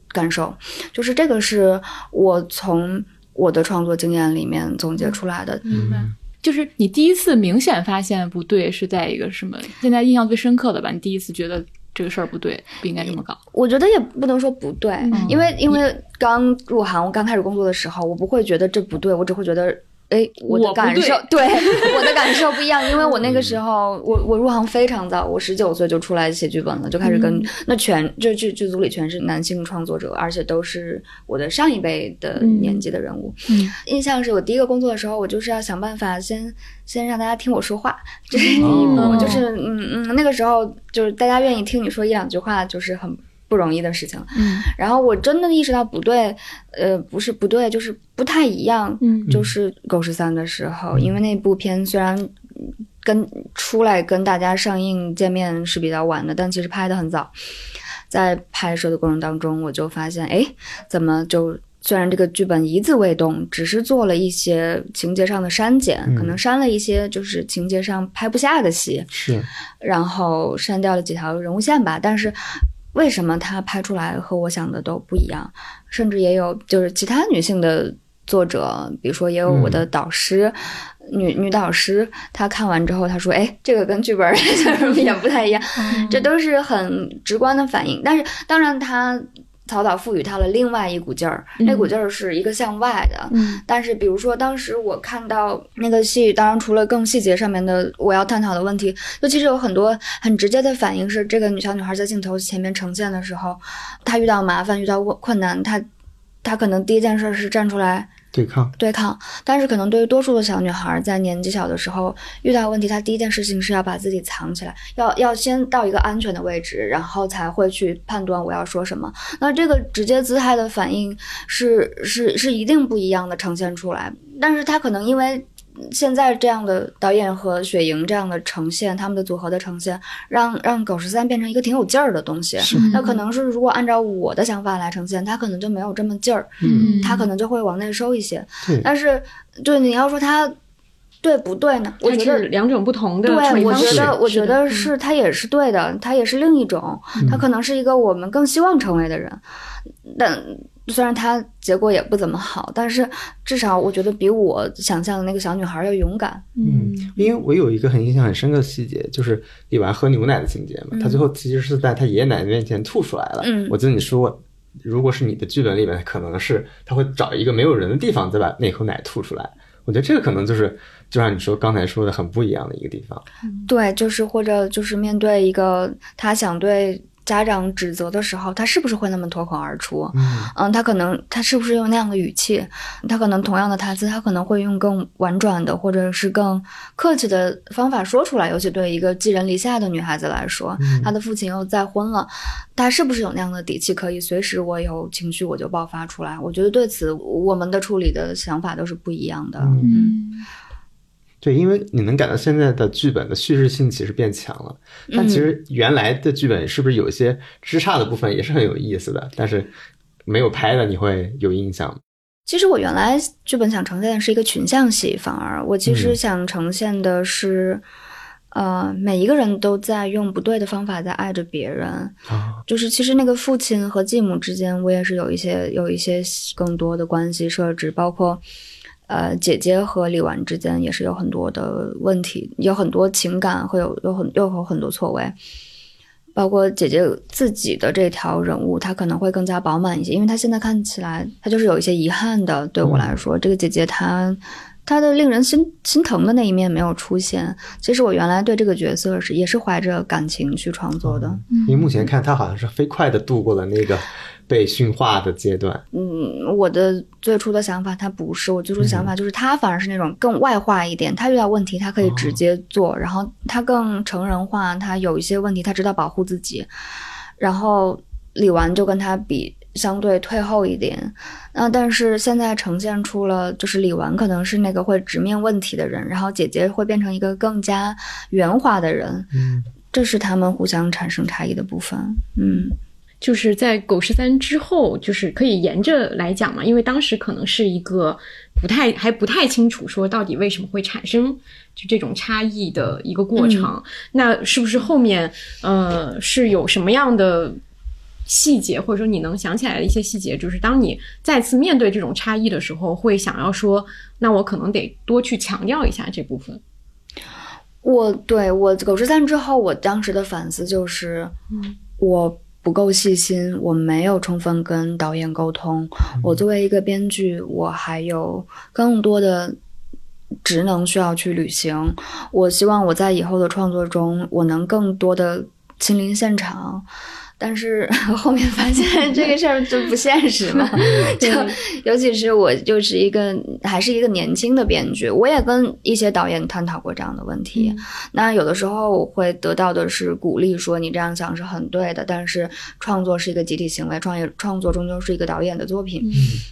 感受，就是这个是我从我的创作经验里面总结出来的。明白。就是你第一次明显发现不对是在一个什么？现在印象最深刻的吧？你第一次觉得这个事儿不对，不应该这么搞。我觉得也不能说不对，因为因为刚入行，我刚开始工作的时候，我不会觉得这不对，我只会觉得。哎，我的感受 对我的感受不一样，因为我那个时候，我我入行非常早，我十九岁就出来写剧本了，就开始跟、那全就剧剧组里全是男性创作者，而且都是我的上一辈的年纪的人物。嗯印象是我第一个工作的时候，我就是要想办法先先让大家听我说话，这是第一步，哦就是嗯嗯，那个时候就是大家愿意听你说一两句话，就是很。不容易的事情，嗯。然后我真的意识到不对，呃，不是不对，就是不太一样。嗯。就是《狗十三》的时候，因为那部片虽然跟出来跟大家上映见面是比较晚的，但其实拍的很早。在拍摄的过程当中，我就发现，哎，怎么就虽然这个剧本一字未动，只是做了一些情节上的删减，可能删了一些就是情节上拍不下的戏，是。然后删掉了几条人物线吧，但是为什么他拍出来和我想的都不一样？甚至也有就是其他女性的作者，比如说也有我的导师，女女导师，她看完之后她说：“哎，这个跟剧本 也不太一样。”这都是很直观的反应。但是当然，她曹导赋予它了另外一股劲儿，那股劲儿是一个向外的，嗯。但是，比如说，当时我看到那个戏，当然除了更细节上面的我要探讨的问题，就其实有很多很直接的反应是，这个女小女孩在镜头前面呈现的时候，她遇到麻烦、遇到困困难，她她可能第一件事是站出来对抗，对抗，但是可能对于多数的小女孩，在年纪小的时候遇到问题，她第一件事情是要把自己藏起来，要要先到一个安全的位置，然后才会去判断我要说什么。那这个直接姿态的反应是是是一定不一样的呈现出来，但是她可能因为。现在这样的导演和雪莹这样的呈现，他们的组合的呈现，让让狗十三变成一个挺有劲儿的东西。那可能是如果按照我的想法来呈现，他可能就没有这么劲儿。嗯它可能就会往内收一些。对但是对你要说他对不对呢？我觉得。两种不同的处对，我理方式。觉得，我觉得是他也是对的，他也是另一种，他可能是一个我们更希望成为的人，但虽然它结果也不怎么好，但是至少我觉得比我想象的那个小女孩要勇敢。嗯，因为我有一个很印象很深刻的细节，就是李纨喝牛奶的情节嘛，他最后其实是在他爷爷奶奶面前吐出来了。嗯我记得你说过，如果是你的剧本里面，可能是他会找一个没有人的地方再把那口奶吐出来。我觉得这个可能就是，就像你说刚才说的很不一样的一个地方。对，就是或者就是面对一个他想对家长指责的时候，他是不是会那么脱口而出？嗯嗯，他可能他是不是用那样的语气？他可能同样的台词，他可能会用更婉转的或者是更客气的方法说出来。尤其对一个寄人篱下的女孩子来说，她的父亲又再婚了，她是不是有那样的底气，可以随时我有情绪我就爆发出来？我觉得对此我们的处理的想法都是不一样的。嗯对，因为你能感到现在的剧本的叙事性其实变强了，但其实原来的剧本是不是有一些枝杈的部分也是很有意思的，但是没有拍的你会有印象吗？其实我原来剧本想呈现的是一个群像戏，反而我其实嗯想呈现的是，呃，每一个人都在用不对的方法在爱着别人。啊，就是其实那个父亲和继母之间，我也是有一些有一些更多的关系设置，包括呃姐姐和李纨之间也是有很多的问题，有很多情感会有有很又有很多错位。包括姐姐自己的这条人物，她可能会更加饱满一些，因为她现在看起来她就是有一些遗憾的。对我来说，这个姐姐她她的令人心心疼的那一面没有出现。其实我原来对这个角色是也是怀着感情去创作的。因为目前看她好像是飞快的度过了那个被驯化的阶段。嗯，我的最初的想法他不是，我最初的想法就是他反而是那种更外化一点。他遇到问题，他可以直接做，然后他更成人化。他有一些问题，他知道保护自己。然后李纨就跟他比。相对退后一点，那但是现在呈现出了，就是李纨可能是那个会直面问题的人，然后姐姐会变成一个更加圆滑的人，嗯，这是他们互相产生差异的部分，嗯，就是在狗十三之后，就是可以沿着来讲嘛，因为当时可能是一个不太还不太清楚说到底为什么会产生就这种差异的一个过程，那是不是后面呃是有什么样的？细节，或者说你能想起来的一些细节，就是当你再次面对这种差异的时候，会想要说，那我可能得多去强调一下这部分。我对我狗十三之后，我当时的反思就是，嗯，我不够细心，我没有充分跟导演沟通。我作为一个编剧，我还有更多的职能需要去履行。我希望我在以后的创作中，我能更多的亲临现场。但是 后面发现 这个事儿就不现实嘛，就尤其是我就是一个还是一个年轻的编剧，我也跟一些导演探讨过这样的问题。那有的时候我会得到的是鼓励，说你这样想是很对的。但是创作是一个集体行为，创业创作终究是一个导演的作品。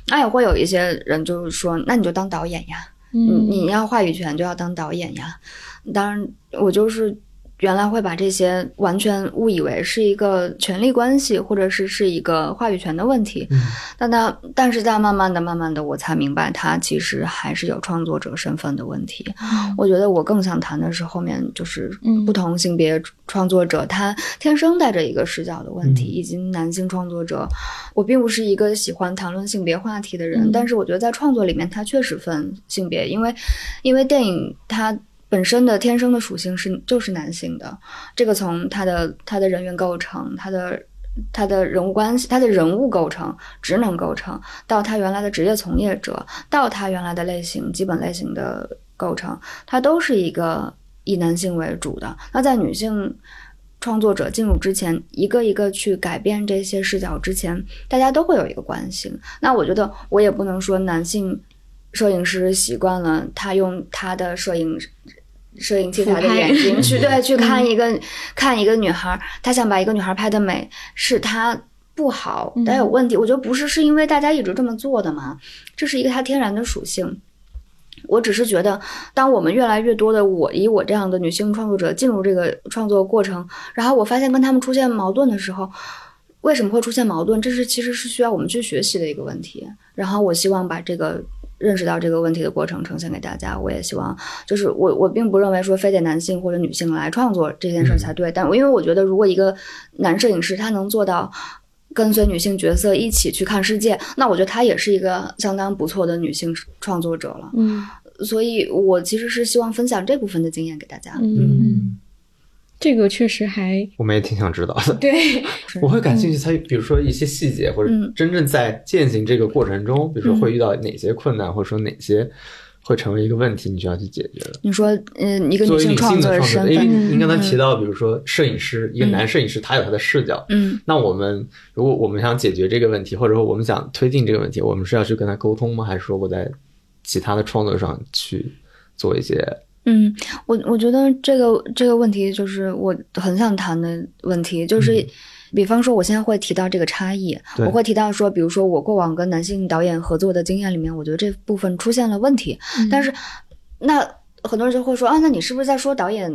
那也会有一些人就是说，那你就当导演呀，你你要话语权就要当导演呀。当然，我就是。原来会把这些完全误以为是一个权力关系，或者是是一个话语权的问题。嗯，但他，但是在慢慢的、慢慢的，我才明白，他其实还是有创作者身份的问题。我觉得我更想谈的是后面就是不同性别创作者他天生带着一个视角的问题，以及男性创作者。我并不是一个喜欢谈论性别话题的人，但是我觉得在创作里面，他确实分性别，因为因为电影它。本身的天生的属性是就是男性的，这个从他的他的人员构成，他的他的人物关系，他的人物构成、职能构成，到他原来的职业从业者，到他原来的类型基本类型的构成，它都是一个以男性为主的。那在女性创作者进入之前，一个一个去改变这些视角之前，大家都会有一个惯性。那我觉得我也不能说男性摄影师习惯了他用他的摄影。摄影器材的眼睛去 对去看一个看一个女孩，他想把一个女孩拍的美，是他不好，但有问题。我觉得不是，是因为大家一直这么做的嘛，这是一个他天然的属性。我只是觉得，当我们越来越多的我以我这样的女性创作者进入这个创作过程，然后我发现跟他们出现矛盾的时候，为什么会出现矛盾？这是其实是需要我们去学习的一个问题。然后我希望把这个。认识到这个问题的过程呈现给大家，我也希望，就是我我并不认为说非得男性或者女性来创作这件事才对，但我因为我觉得如果一个男摄影师他能做到跟随女性角色一起去看世界，那我觉得他也是一个相当不错的女性创作者了。嗯，所以我其实是希望分享这部分的经验给大家。嗯。这个确实还，我们也挺想知道的。对，我会感兴趣。他比如说一些细节，或者真正在践行这个过程中，比如说会遇到哪些困难，或者说哪些会成为一个问题，你需要去解决的。你说，嗯，一个女性创作者身份，因为您刚才提到，比如说摄影师，一个男摄影师，他有他的视角。嗯，那我们如果我们想解决这个问题，或者说我们想推进这个问题，我们是要去跟他沟通吗？还是说我在其他的创作上去做一些？嗯，我我觉得这个这个问题就是我很想谈的问题，就是，比方说我现在会提到这个差异，我会提到说，比如说我过往跟男性导演合作的经验里面，我觉得这部分出现了问题，但。是那很多人就会说啊，那你是不是在说导演？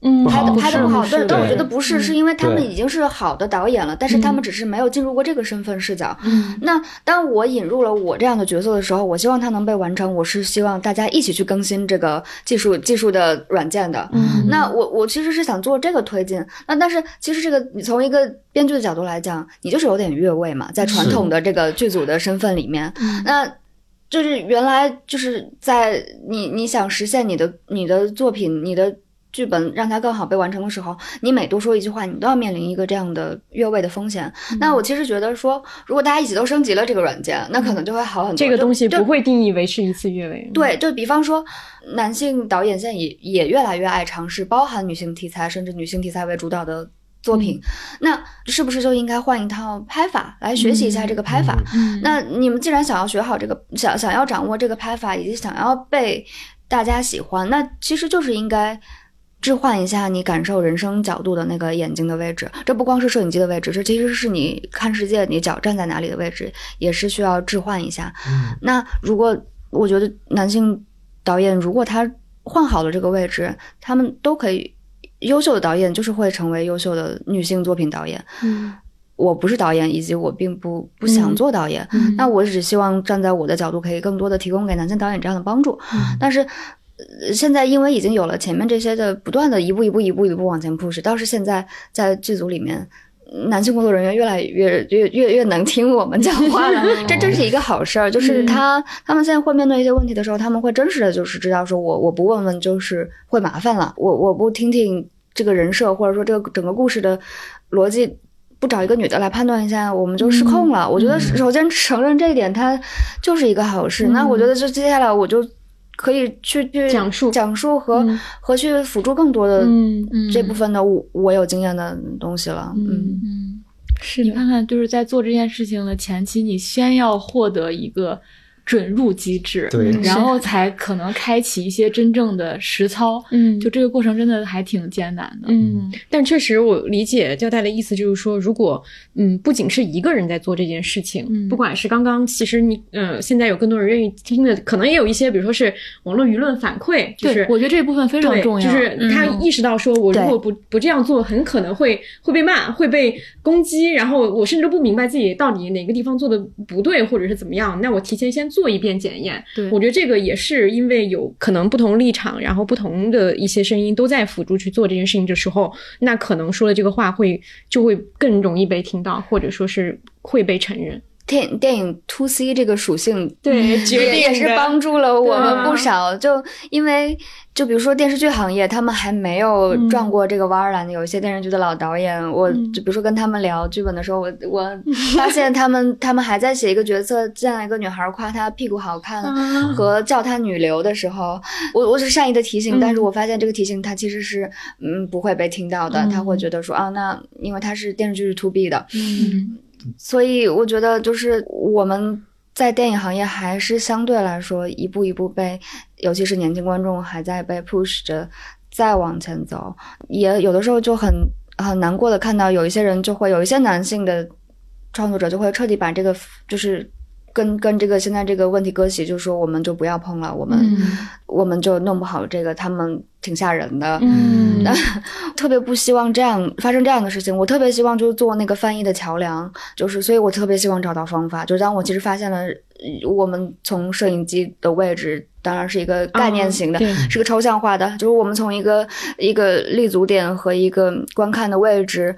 嗯，拍的拍的不好，但但我觉得不是，是因为他们已经是好的导演了，但是他们只是没有进入过这个身份视角。嗯，那当我引入了我这样的角色的时候，我希望它能被完成。我是希望大家一起去更新这个技术技术的软件的。嗯，那我我其实是想做这个推进。那但是其实这个你从一个编剧的角度来讲，你就是有点越位嘛，在传统的这个剧组的身份里面，那就是原来就是在你你想实现你的你的作品你的。剧本让它更好被完成的时候，你每多说一句话，你都要面临一个这样的越位的风险。那我其实觉得说，如果大家一起都升级了这个软件，那可能就会好很多。这个东西不会定义为是一次越位。对，就比方说，男性导演现在也也越来越爱尝试包含女性题材，甚至女性题材为主导的作品。那是不是就应该换一套拍法来学习一下这个拍法？嗯那你们既然想要学好这个，想想要掌握这个拍法，以及想要被大家喜欢，那其实就是应该。置换一下你感受人生角度的那个眼睛的位置，这不光是摄影机的位置，这其实是你看世界你脚站在哪里的位置，也是需要置换一下。嗯那如果我觉得男性导演如果他换好了这个位置，他们都可以优秀的导演就是会成为优秀的女性作品导演。嗯我不是导演，以及我并不不想做导演，嗯那我只希望站在我的角度，可以更多的提供给男性导演这样的帮助。嗯但是。呃现在因为已经有了前面这些的不断的一步一步一步一步往前 push，倒是现在在剧组里面，男性工作人员越来越越越越能听我们讲话了，这真是一个好事儿。就是他他们现在会面对一些问题的时候，他们会真实的就是知道说我我不问问就是会麻烦了，我我不听听这个人设或者说这个整个故事的逻辑。不找一个女的来判断一下，我们就失控了。我觉得首先承认这一点，它就是一个好事。那我觉得就接下来我就可以去去讲述讲述和、嗯。和去辅助更多的嗯嗯。这部分的我我有经验的东西了。嗯嗯，是，你看看，就是在做这件事情的前期，你先要获得一个准入机制，对然后才可能开启一些真正的实操。嗯就这个过程真的还挺艰难的。嗯，但确实我理解交代的意思，就是说，如果嗯，不仅是一个人在做这件事情，嗯不管是刚刚其实你呃，现在有更多人愿意听的，可能也有一些，比如说是网络舆论反馈，就是对，我觉得这部分非常，重要。就是他嗯意识到说，我如果不不这样做，很可能会会被骂，会被攻击，然后我甚至不明白自己到底哪个地方做的不对，或者是怎么样。那我提前先做一遍检验。对我觉得这个也是因为有可能不同立场，然后不同的一些声音都在辅助去做这件事情的时候，那可能说的这个话会就会更容易被听到，或者说是会被承认。电电影 to C 这个属性，对决定也也是帮助了我们不少。就因为就比如说电视剧行业，他们还没有嗯。转过这个弯儿来。有一些电视剧的老导演，我就比如说跟他们聊剧本的时候，我我 发现他们他们还在写一个角色，见了一个女孩夸她屁股好看，啊和叫她女流的时候，我我是善意的提醒，嗯但是我发现这个提醒她其实是嗯不会被听到的，嗯。他会觉得说啊，那因为她是电视剧是 to B 的，嗯所以我觉得就是我们在电影行业还是相对来说一步一步被，尤其是年轻观众还在被 push 着再往前走，也有的时候就很很难过的看到有一些人就会有一些男性的创作者就会彻底把这个就是。跟跟这个现在这个问题割席，就说我们就不要碰了，我们、嗯我们就弄不好这个，他们挺吓人的。嗯 特别不希望这样发生这样的事情。我特别希望就是做那个翻译的桥梁，就是所以我特别希望找到方法。就是当我其实发现了，呃我们从摄影机的位置当然是一个概念型的，对是个抽象化的，就是我们从一个一个立足点和一个观看的位置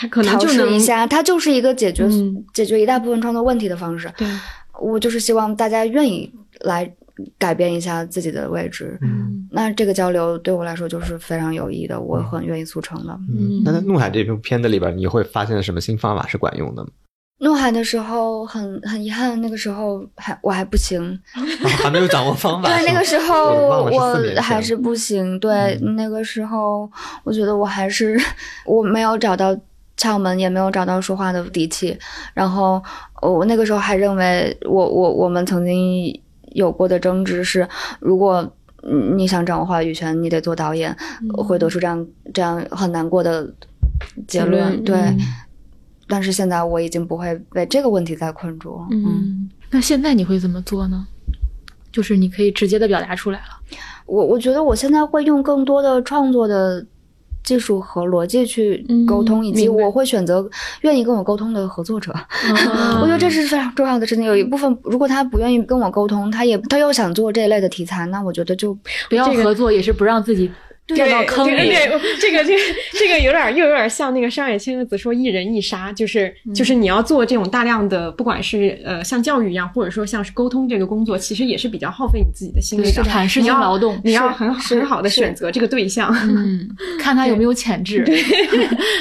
他可能调就能试一下，它就是一个解决、嗯解决一大部分创作问题的方式。对，我就是希望大家愿意来改变一下自己的位置。嗯那这个交流对我来说就是非常有益的，我很愿意促成的。嗯，那在《怒海》这部片子里边，你会发现什么新方法是管用的吗？怒海的时候很很遗憾，那个时候还我还不行，啊还没有掌握方法。对，那个时候我还是不行。对，嗯那个时候我觉得我还是 我没有找到窍门，也没有找到说话的底气。然后我那个时候还认为我我我们曾经有过的争执是，如果嗯你想掌握话语权，你得做导演，会得出这样这样很难过的结论。论对。嗯但是现在我已经不会被这个问题再困住。嗯，嗯，那现在你会怎么做呢？就是你可以直接的表达出来了。我我觉得我现在会用更多的创作的技术和逻辑去沟通，嗯以及我会选择愿意跟我沟通的合作者。啊 我觉得这是非常重要的事情。有一部分，如果他不愿意跟我沟通，他也他又想做这一类的题材，那我觉得就不要合作，也是不让自己掉到坑里。对，这个这个这个有点又有点像那个上野千鹤子说“一人一杀”，就是就是你要做这种大量的，不管是呃像教育一样，或者说像是沟通这个工作，其实也是比较耗费你自己的心力的，产时间劳动，你要很很好的选择这个对象，嗯，看他有没有潜质。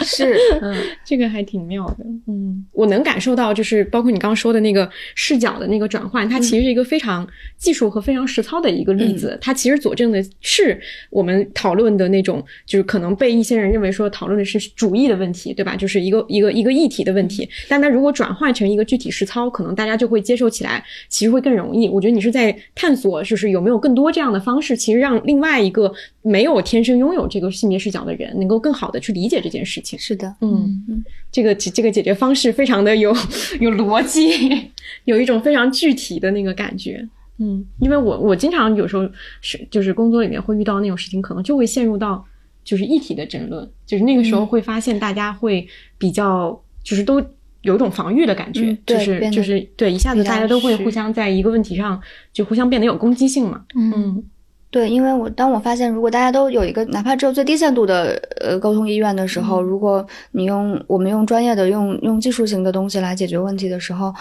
是，嗯，这个还挺妙的。嗯，我能感受到，就是包括你刚刚说的那个视角的那个转换，它其实是一个非常技术和非常实操的一个例子。它其实佐证的是我们讨论的那种，就是可能被一些人认为说讨论的是主义的问题，对吧？就是一个一个一个议题的问题。但它如果转化成一个具体实操，可能大家就会接受起来，其实会更容易。我觉得你是在探索，就是有没有更多这样的方式，其实让另外一个没有天生拥有这个性别视角的人，能够更好的去理解这件事情。是的，嗯，这个这个解决方式非常的有有逻辑，有一种非常具体的那个感觉。嗯，因为我我经常有时候是就是工作里面会遇到那种事情，可能就会陷入到就是一体的争论，就是那个时候会发现大家会比较就是都有一种防御的感觉，就是就是对一下子大家都会互相在一个问题上就互相变得有攻击性嘛。嗯。对，因为我当我发现，如果大家都有一个哪怕只有最低限度的呃沟通意愿的时候，如果你用我们用专业的用用技术型的东西来解决问题的时候，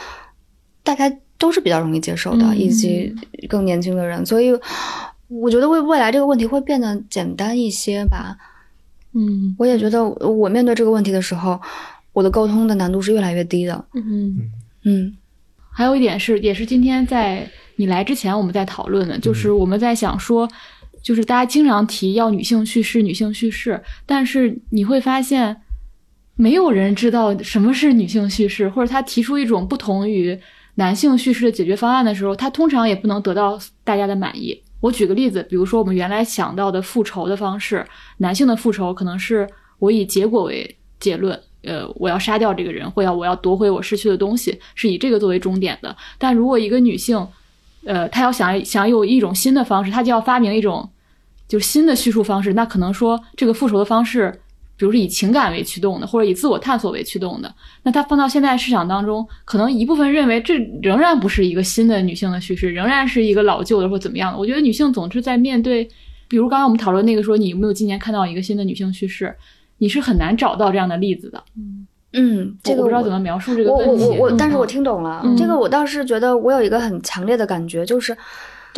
大家都是比较容易接受的，以及更年轻的人，所以我觉得未未来这个问题会变得简单一些吧。嗯，我也觉得我面对这个问题的时候，我的沟通的难度是越来越低的。嗯嗯，还有一点是，也是今天在。你来之前，我们在讨论的，就是我们在想说，就是大家经常提要女性叙事，女性叙事，但是你会发现，没有人知道什么是女性叙事，或者他提出一种不同于男性叙事的解决方案的时候，他通常也不能得到大家的满意。我举个例子，比如说我们原来想到的复仇的方式，男性的复仇可能是我以结果为结论，呃，我要杀掉这个人，或要我要夺回我失去的东西，是以这个作为终点的。但如果一个女性，呃，她要想想有一种新的方式，她就要发明一种就新的叙述方式。那可能说这个复仇的方式，比如是以情感为驱动的，或者以自我探索为驱动的。那它放到现在市场当中，可能一部分认为这仍然不是一个新的女性的叙事，仍然是一个老旧的或怎么样的。我觉得女性总是在面对，比如刚刚我们讨论那个说你有没有今年看到一个新的女性叙事，你是很难找到这样的例子的。嗯。嗯，这个我不知道怎么描述这个问题。我我我，但是我嗯听懂了。这个我倒是觉得我有一个很强烈的感觉，就是，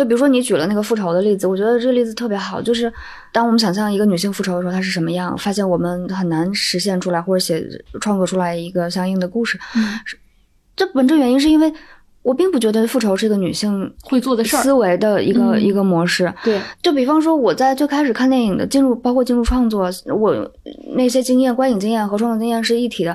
就比如说你举了那个复仇的例子，我觉得这个例子特别好。就是当我们想象一个女性复仇的时候，她是什么样，发现我们很难实现出来或者写创作出来一个相应的故事。是，这本质原因是因为我并不觉得复仇是一个女性会做的事儿思维的一个、嗯一个模式。对，就比方说，我在最开始看电影的进入，包括进入创作，我那些经验、观影经验和创作经验是一体的。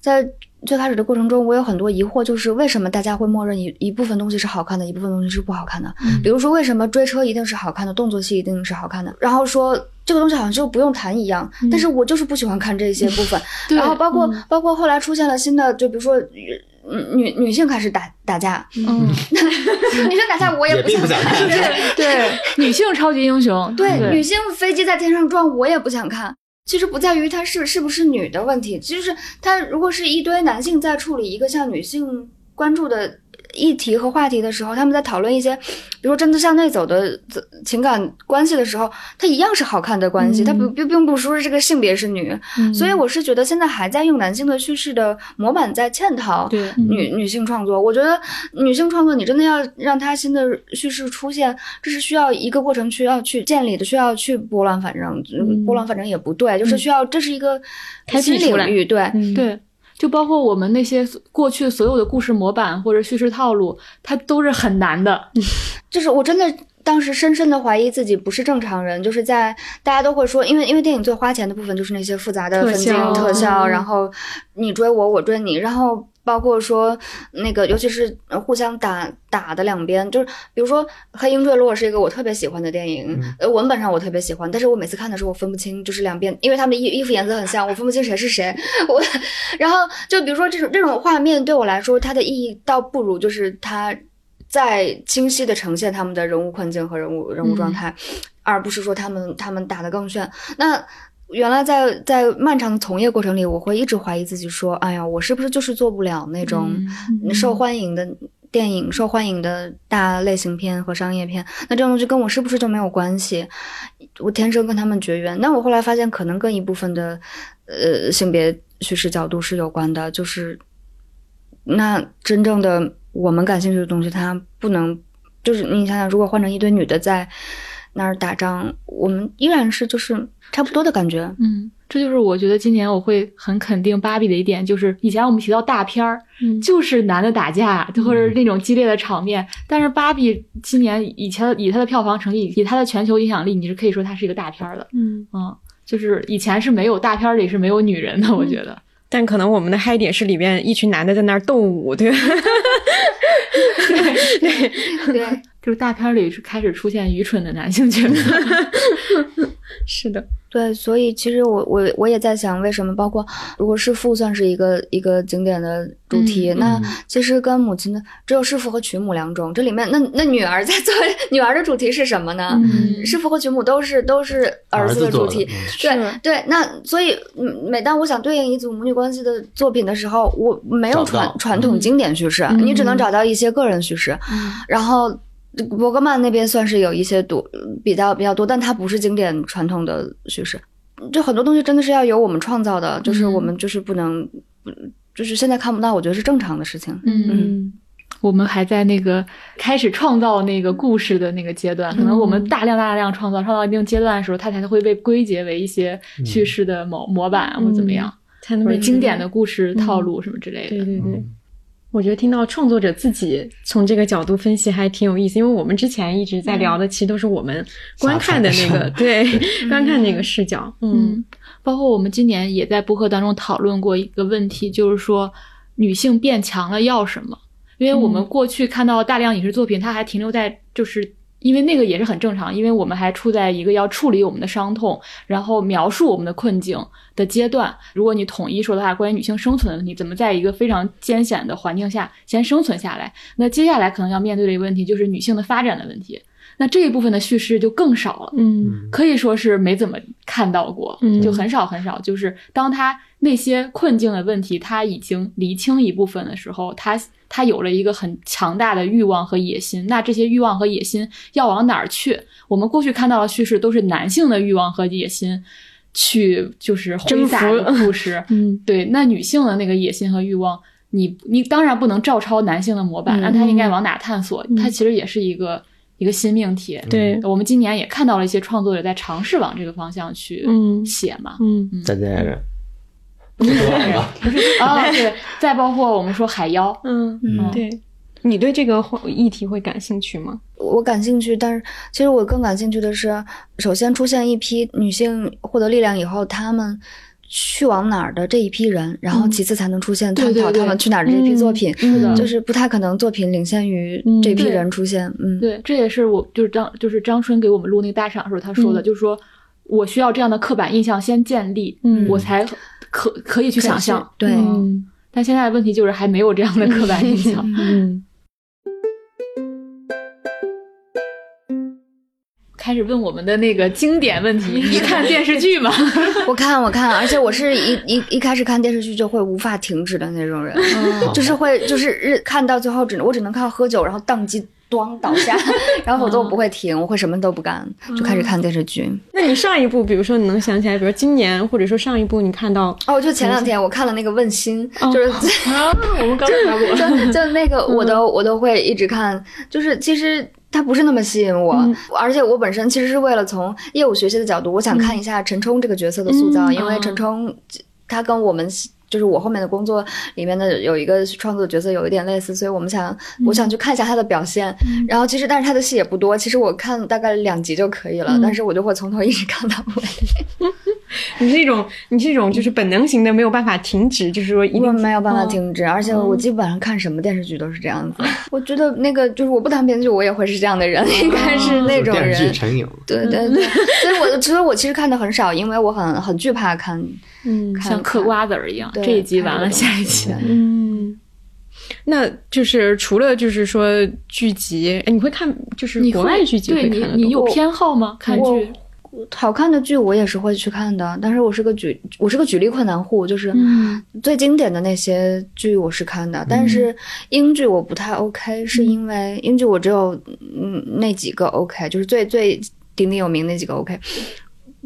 在最开始的过程中，我有很多疑惑，就是为什么大家会默认一一部分东西是好看的，一部分东西是不好看的？比如说，为什么追车一定是好看的，动作戏一定是好看的？然后说这个东西好像就不用谈一样，但是我就是不喜欢看这些部分。对然后包括、嗯包括后来出现了新的，就比如说。女女女性开始打打架，嗯，女生打架我也不想看 对对，女性超级英雄，对，女性飞机在天上转，我也不想看。其实不在于她是是不是女的问题，就是她如果是一堆男性在处理一个像女性关注的议题和话题的时候，他们在讨论一些，比如说真的向内走的情感关系的时候，它一样是好看的关系，它不并并不说是这个性别是女。嗯所以我是觉得现在还在用男性的叙事的模板在嵌套对女女性创作。我觉得女性创作你真的要让它新的叙事出现，这是需要一个过程需要去建立的，需要去拨乱反正，嗯拨乱反正也不对，就是需要这是一个开新领域，对。嗯，对，就包括我们那些过去所有的故事模板或者叙事套路，它都是很难的。就是我真的当时深深的怀疑自己不是正常人，就是在大家都会说，因为因为电影最花钱的部分就是那些复杂的分镜特效然后你追我，我追你，然后包括说那个，尤其是呃互相打打的两边，就是比如说《黑鹰坠落》是一个我特别喜欢的电影，呃，文本上我特别喜欢，但是我每次看的时候我分不清，就是两边，因为他们的衣衣服颜色很像，我分不清谁是谁。我然后就比如说这种这种画面对我来说，它的意义倒不如就是它在清晰的呈现他们的人物困境和人物人物状态，而不是说他们他们打得更炫。那原来在在漫长的从业过程里，我会一直怀疑自己，说：“哎呀，我是不是就是做不了那种嗯受欢迎的电影、受欢迎的大类型片和商业片？那这种东西跟我是不是就没有关系？”我天生跟他们绝缘。那我后来发现，可能跟一部分的呃性别叙事角度是有关的，就是那真正的我们感兴趣的东西，它不能就是你想想，如果换成一堆女的在那儿打仗，我们依然是就是差不多的感觉。嗯，这就是我觉得今年我会很肯定芭比的一点，就是以前我们提到大片儿，嗯就是男的打架或者那种激烈的场面，但是芭比今年以前以它的票房成绩，以它的全球影响力，你是可以说它是一个大片儿的。嗯，嗯，就是以前是没有大片儿里是没有女人的，我觉得。但可能我们的嗨点是里面一群男的在那儿斗舞，对吧？对，对，就是大片儿里是开始出现愚蠢的男性角色。是的，对，所以其实我我我也在想，为什么包括如果弑父算是一个一个经典的主题，嗯那其实跟母亲的只有弑父和娶母两种，这里面那那女儿在做女儿的主题是什么呢？嗯弑父和娶母都是都是儿子的主题。对对，那所以嗯每当我想对应一组母女关系的作品的时候，我没有传传统经典叙事，嗯你只能找到一些个人叙事。嗯然后伯格曼那边算是有一些多比较比较多，但它不是经典传统的叙事。就很多东西真的是要由我们创造的，就是嗯。我们就是不能，就是现在看不到，我觉得是正常的事情。嗯，我们还在那个开始创造那个故事的那个阶段，可能我们大量大量创造，创造一定阶段的时候，它才会被归结为一些叙事的模模板或怎么样，才能被或者经典的故事套路什么之类的。对对对。嗯我觉得听到创作者自己从这个角度分析还挺有意思，因为我们之前一直在聊的，其实都是我们观看的那个，对，观看那个视角。嗯嗯，包括我们今年也在播客当中讨论过一个问题，就是说女性变强了要什么？因为我们过去看到大量影视作品，它还停留在就是。因为那个也是很正常，因为我们还处在一个要处理我们的伤痛，然后描述我们的困境的阶段。如果你统一说的话，关于女性生存的问题，怎么在一个非常艰险的环境下先生存下来？那接下来可能要面对的一个问题就是女性的发展的问题。那这一部分的叙事就更少了。嗯可以说是没怎么看到过，嗯就很少很少。就是当他那些困境的问题他已经厘清一部分的时候，他他有了一个很强大的欲望和野心。那这些欲望和野心要往哪儿去？我们过去看到的叙事都是男性的欲望和野心去就是挥洒征服的故事，嗯对，那女性的那个野心和欲望，你你当然不能照抄男性的模板，嗯那他应该往哪探索？嗯它其实也是一个一个新命题。对，我们今年也看到了一些创作者在尝试往这个方向去嗯写嘛。嗯再见 啊，对，再包括我们说海妖，嗯嗯对。你对这个议题会感兴趣吗？我感兴趣，但是其实我更感兴趣的是，首先出现一批女性获得力量以后，她们去往哪儿的这一批人，然后其次才能出现探讨她们去哪儿的这批作品，嗯的就是不太可能作品领先于嗯这批人出现。嗯，对，这也是我就是张就是张春给我们录那个大赏的时候他说的，嗯就是说我需要这样的刻板印象先建立，嗯我才可可以去想象。对嗯但现在的问题就是还没有这样的刻板印象。嗯开始问我们的那个经典问题，你看电视剧吗？我看我看，而且我是一一一开始看电视剧就会无法停止的那种人，就是会就是日看到最后只能我只能看到喝酒，然后宕机。咣倒下，然后否则我不会停，我会什么都不干，就开始看电视剧。那你上一部，比如说你能想起来，比如今年或者说上一部你看到，哦，就前两天我看了那个《问心》，就是啊，我们刚才聊过，就就那个我都我都会一直看，就是其实它不是那么吸引我，嗯而且我本身其实是为了从业务学习的角度，我想看一下陈冲这个角色的塑造，嗯因为陈冲他跟我们。就是我后面的工作里面的有一个创作角色有一点类似，所以我们想，我想去看一下他的表现。然后其实，但是他的戏也不多，其实我看大概两集就可以了，嗯但是我就会从头一直看到尾。你是一种你是一种就是本能型的，没有办法停止，就是说一定我没有办法哦停止，而且我基本上看什么电视剧都是这样子。我觉得那个就是我不谈编剧，我也会是这样的人，应该是那种电视剧人。成瘾。对对对，所以我所以我其实看的很少，因为我很很惧怕看嗯看像嗑瓜子儿一样，这一集完了，下一集。嗯，那就是除了就是说剧集，哎，你会看就是你会国外剧集对会看得多你你有偏好吗？看我剧？好看的剧我也是会去看的，但是我是个举我是个举例困难户，就是嗯最经典的那些剧我是看的，但是英剧我不太 OK，是因为英剧我只有嗯那几个 OK，就是最最鼎鼎有名那几个 OK。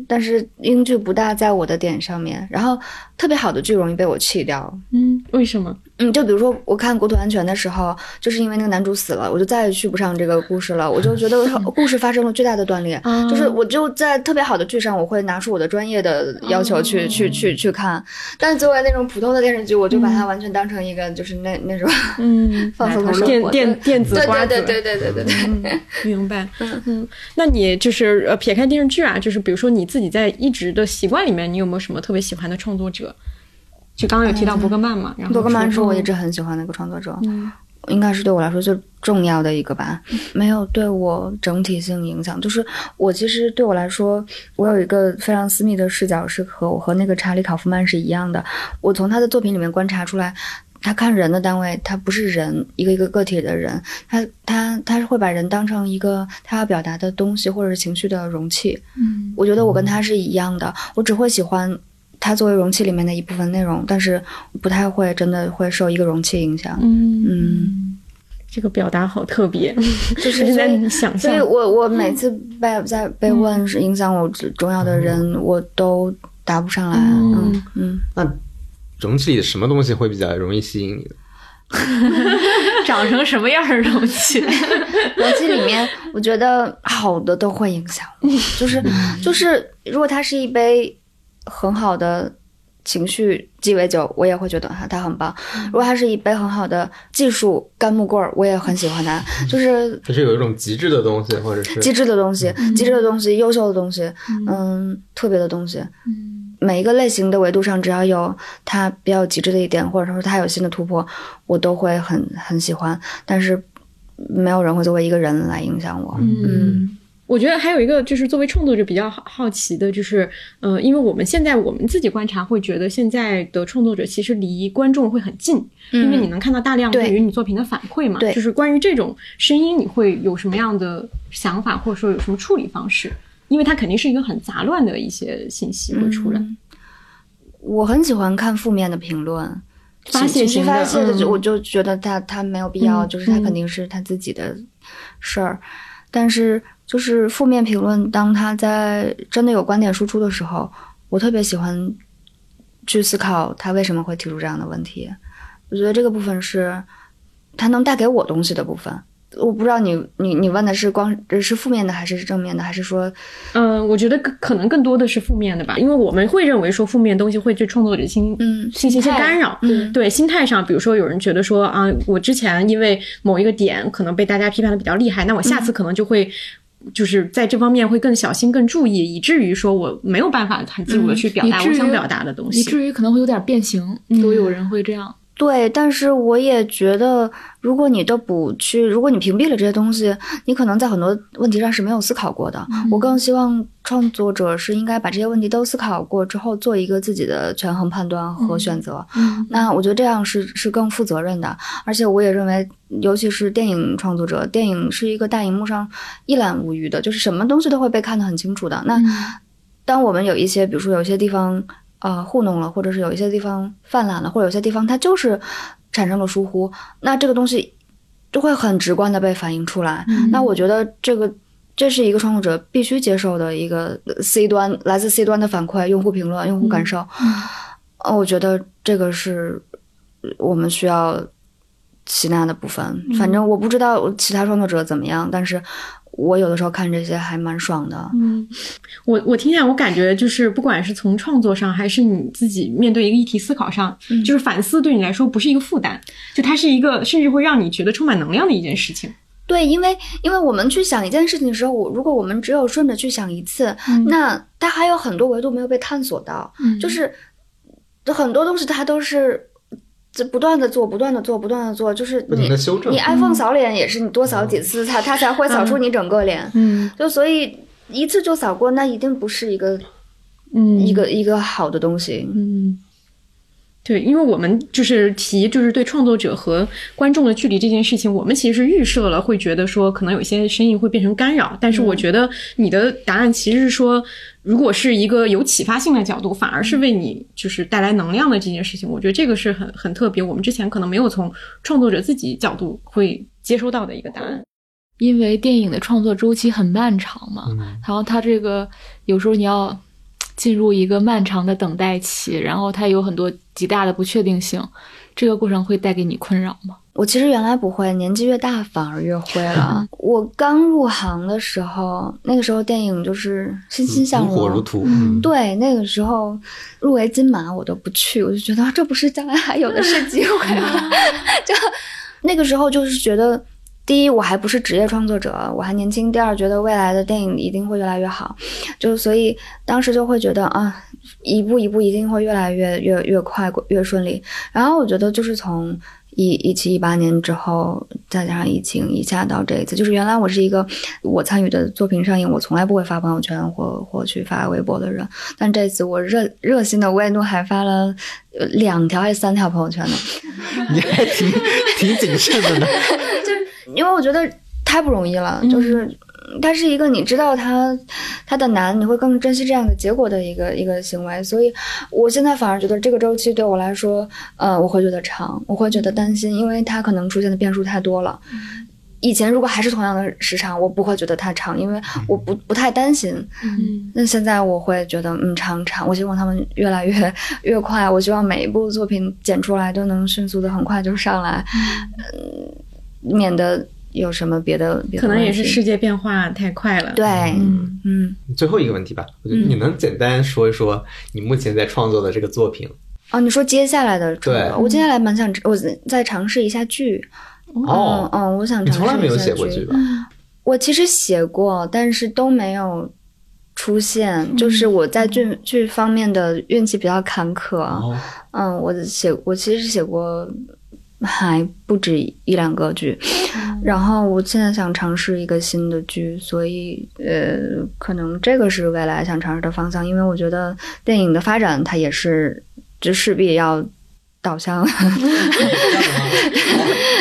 但是英剧不大在我的点上面，然后特别好的剧容易被我弃掉。嗯，为什么？嗯，就比如说我看《国土安全》的时候，就是因为那个男主死了，我就再也续不上这个故事了。我就觉得 故事发生了巨大的断裂，就是我就在特别好的剧上，我会拿出我的专业的要求去去去去看。但是作为那种普通的电视剧，我就把它完全当成一个就是那那种嗯 放松的生电活。电电子瓜子。对对对对对对对。嗯，明白。嗯嗯，那你就是呃，撇开电视剧啊，就是比如说你自己在一直的习惯里面，你有没有什么特别喜欢的创作者？就刚刚有提到伯格曼嘛，然后伯格曼是我一直直很喜欢的一个创作者，嗯。应该是对我来说最重要的一个吧，没有对我整体性影响。就是我其实对我来说，我有一个非常私密的视角，是和我和那个查理考夫曼是一样的。我从他的作品里面观察出来，他看人的单位，他不是人一个一个个体的人，他他他是会把人当成一个他要表达的东西或者是情绪的容器。嗯。我觉得我跟他是一样的，我只会喜欢它作为容器里面的一部分内容，但是不太会真的会受一个容器影响。嗯，嗯，这个表达好特别，就是 是在所以想所以。我我每次被在被问是影响我重要的人，我都答不上来。嗯嗯嗯，那容器里什么东西会比较容易吸引你呢？长成什么样的容器？容器里面我觉得好的都会影响我，就是就是如果它是一杯很好的。情绪鸡尾酒，我也会觉得它它很棒。如果它是一杯很好的技术干木棍儿，我也很喜欢它。就是它是有一种极致的东西，或者是极致的东西，极致的东西，优秀的东西，嗯，特别的东西。每一个类型的维度上，只要有它比较极致的一点，或者说它有新的突破，我都会很很喜欢。但是没有人会作为一个人来影响我。嗯我觉得还有一个就是作为创作者比较好好奇的，就是呃，因为我们现在我们自己观察会觉得现在的创作者其实离观众会很近，因为你能看到大量对对于你作品的反馈嘛。对就是关于这种声音，你会有什么样的想法，或者说有什么处理方式？因为它肯定是一个很杂乱的一些信息会出来。嗯我很喜欢看负面的评论。发泄情绪发泄的，嗯我就觉得他他没有必要，嗯就是他肯定是他自己的事儿。但是就是负面评论，当他在真的有观点输出的时候，我特别喜欢去思考他为什么会提出这样的问题。我觉得这个部分是他能带给我东西的部分。我不知道你你你问的是光是负面的还是正面的，还是说嗯、我觉得更可能更多的是负面的吧，因为我们会认为说负面东西会对创作者心嗯进行一些干扰。嗯对心态上，比如说有人觉得说啊，我之前因为某一个点可能被大家批判的比较厉害，那我下次可能就会。就是在这方面会更小心、更注意，以至于说我没有办法很自如的去表达我想表达的东西。以至于可能会有点变形，都有人会这样。对，但是我也觉得，如果你都不去，如果你屏蔽了这些东西，你可能在很多问题上是没有思考过的。我更希望创作者是应该把这些问题都思考过之后，做一个自己的权衡判断和选择。嗯那我觉得这样是是更负责任的，而且我也认为，尤其是电影创作者，电影是一个大荧幕上一览无余的，就是什么东西都会被看得很清楚的。那当我们有一些，比如说有些地方呃糊弄了，或者是有一些地方泛滥了，或者有些地方它就是产生了疏忽，那这个东西就会很直观的被反映出来。那我觉得这个。这是一个创作者必须接受的一个 C 端来自 C 端的反馈、用户评论、用户感受。呃，我觉得这个是我们需要吸纳的部分。反正我不知道其他创作者怎么样，但是我有的时候看这些还蛮爽的。嗯，我我听下来，我感觉就是不管是从创作上，还是你自己面对一个议题思考上，就是反思对你来说不是一个负担，就它是一个甚至会让你觉得充满能量的一件事情。对，因为因为我们去想一件事情的时候，我如果我们只有顺着去想一次，那它还有很多维度没有被探索到，就是很多东西它都是。这不断的做，不断的做，不断的做，就是你地修正你 iPhone 扫脸也是你多扫几次，它它才会扫出你整个脸。嗯。就所以一次就扫过，那一定不是一个嗯。一个一个好的东西。嗯，对，因为我们就是提就是对创作者和观众的距离这件事情，我们其实预设了会觉得说可能有些声音会变成干扰，但是我觉得你的答案其实是说，如果是一个有启发性的角度，反而是为你就是带来能量的这件事情，我觉得这个是很很特别，我们之前可能没有从创作者自己角度会接收到的一个答案。因为电影的创作周期很漫长嘛，嗯。然后它这个有时候你要进入一个漫长的等待期，然后它有很多极大的不确定性，这个过程会带给你困扰吗？我其实原来不会，年纪越大反而越会了。我刚入行的时候，那个时候电影就是欣欣向如火如荣。荼。嗯，对，那个时候入围金马我都不去，我就觉得啊这不是将来还有的是机会吗？就那个时候就是觉得，第一我还不是职业创作者，我还年轻；第二觉得未来的电影一定会越来越好，就所以当时就会觉得啊，一步一步一定会越来越越越快越顺利。然后我觉得就是从一一七一八年之后，再加上疫情一下到这一次，就是原来我是一个我参与的作品上映，我从来不会发朋友圈或或去发微博的人，但这次我热热心的为怒还发了呃两条还是三条朋友圈呢，你还挺挺谨慎的呢。因为我觉得太不容易了，就是。它是一个你知道它它的难，你会更珍惜这样的结果的一个一个行为，所以我现在反而觉得这个周期对我来说，呃，我会觉得长，我会觉得担心，因为它可能出现的变数太多了。以前如果还是同样的时长，我不会觉得太长，因为我不不太担心。嗯那现在我会觉得，嗯，长长，我希望他们越来越越快，我希望每一部作品剪出来都能迅速的很快就上来，嗯，免得有什么别的别的可能也是世界变化太快了。对，嗯。嗯，最后一个问题吧，我觉得你能简单说一说你目前在创作的这个作品？哦，你说接下来的创对。作，我接下来蛮想我再尝试一下剧，哦。嗯嗯，我想你尝试从来没有一下剧写过剧。吧？我其实写过，但是都没有出现，就是我在剧剧方面的运气比较坎坷。哦，嗯，我写我其实写过还不止一两个剧，然后我现在想尝试一个新的剧，所以呃，可能这个是未来想尝试的方向，因为我觉得电影的发展它也是就势必要导向。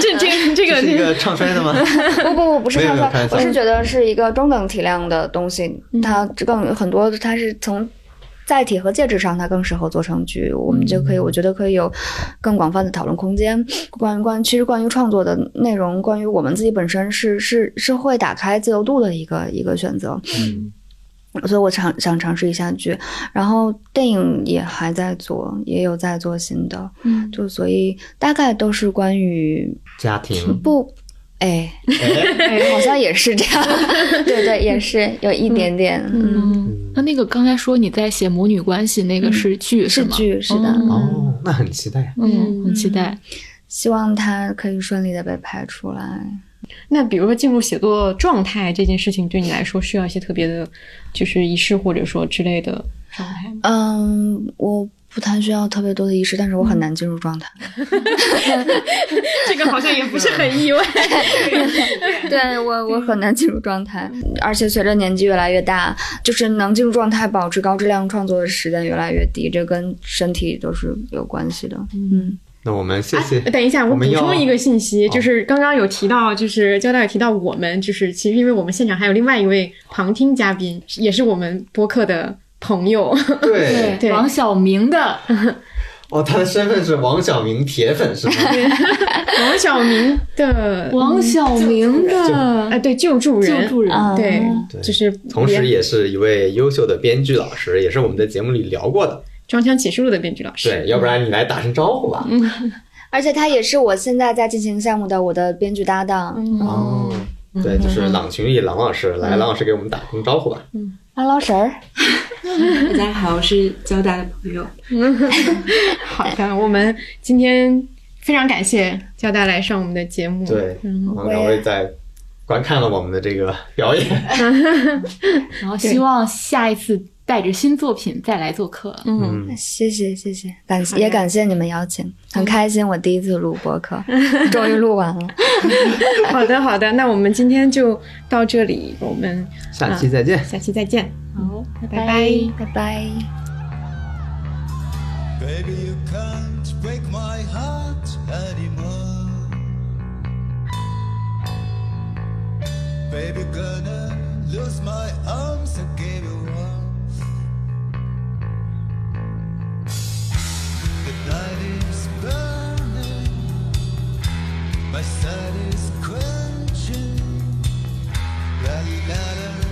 这这 这个这是一个唱衰的吗？不不不，不是唱衰我是觉得是一个中等体量的东西，它更很多，它是从载体和介质上，它更适合做成剧，我们就可以，我觉得可以有更广泛的讨论空间。关于关于其实关于创作的内容，关于我们自己本身是是是会打开自由度的一个一个选择。嗯，所以我尝想尝试一下剧，然后电影也还在做，也有在做新的，嗯就所以大概都是关于家庭。不，哎，哎，好像也是这样，对对，也是有一点点，嗯，嗯，那那个刚才说你在写母女关系，那个是剧是吗？剧是的，嗯哦，那很期待。嗯，很期待。希望它可以顺利的被拍出来。那比如说进入写作状态这件事情，对你来说需要一些特别的，就是仪式或者说之类的状态吗？嗯，我不太需要特别多的仪式，但是我很难进入状态。这个好像也不是很意外。对我，我很难进入状态，而且随着年纪越来越大，就是能进入状态、保持高质量创作的时间越来越低，这跟身体都是有关系的。嗯，那我们谢谢。等一下，我补充一个信息，哦就是刚刚有提到，就是交大有提到我们，就是其实因为我们现场还有另外一位旁听嘉宾，也是我们播客的朋友，对，对。王小明的。哦，他的身份是王小明铁粉是吗？王小明的。王小明的。哎，对救助人，救助人，啊。对对，就是同时也是一位优秀的编剧老师，也是我们在节目里聊过的。装腔启示录的编剧老师。对，要不然你来打声招呼吧。嗯。而且他也是我现在在进行项目的我的编剧搭档。嗯。哦，对，就是朗群里郎老师，来，郎老师给我们打声招呼吧。郎老师儿，大家好，我是交大的朋友。好的，我们今天非常感谢交大来上我们的节目。对，嗯，然后两位在观看了我们的这个表演。然后希望下一次带着新作品再来做客。嗯，谢谢谢谢，感谢也感谢你们邀请，很开心我第一次录播客，终于录完了。好的好的，那我们今天就到这里，我们下期再见。下期再见。好，拜拜拜拜。Baby, you can't break my heart anymore. Baby, gonna lose my arms I gave you My sun is quenching. La, la, la, la.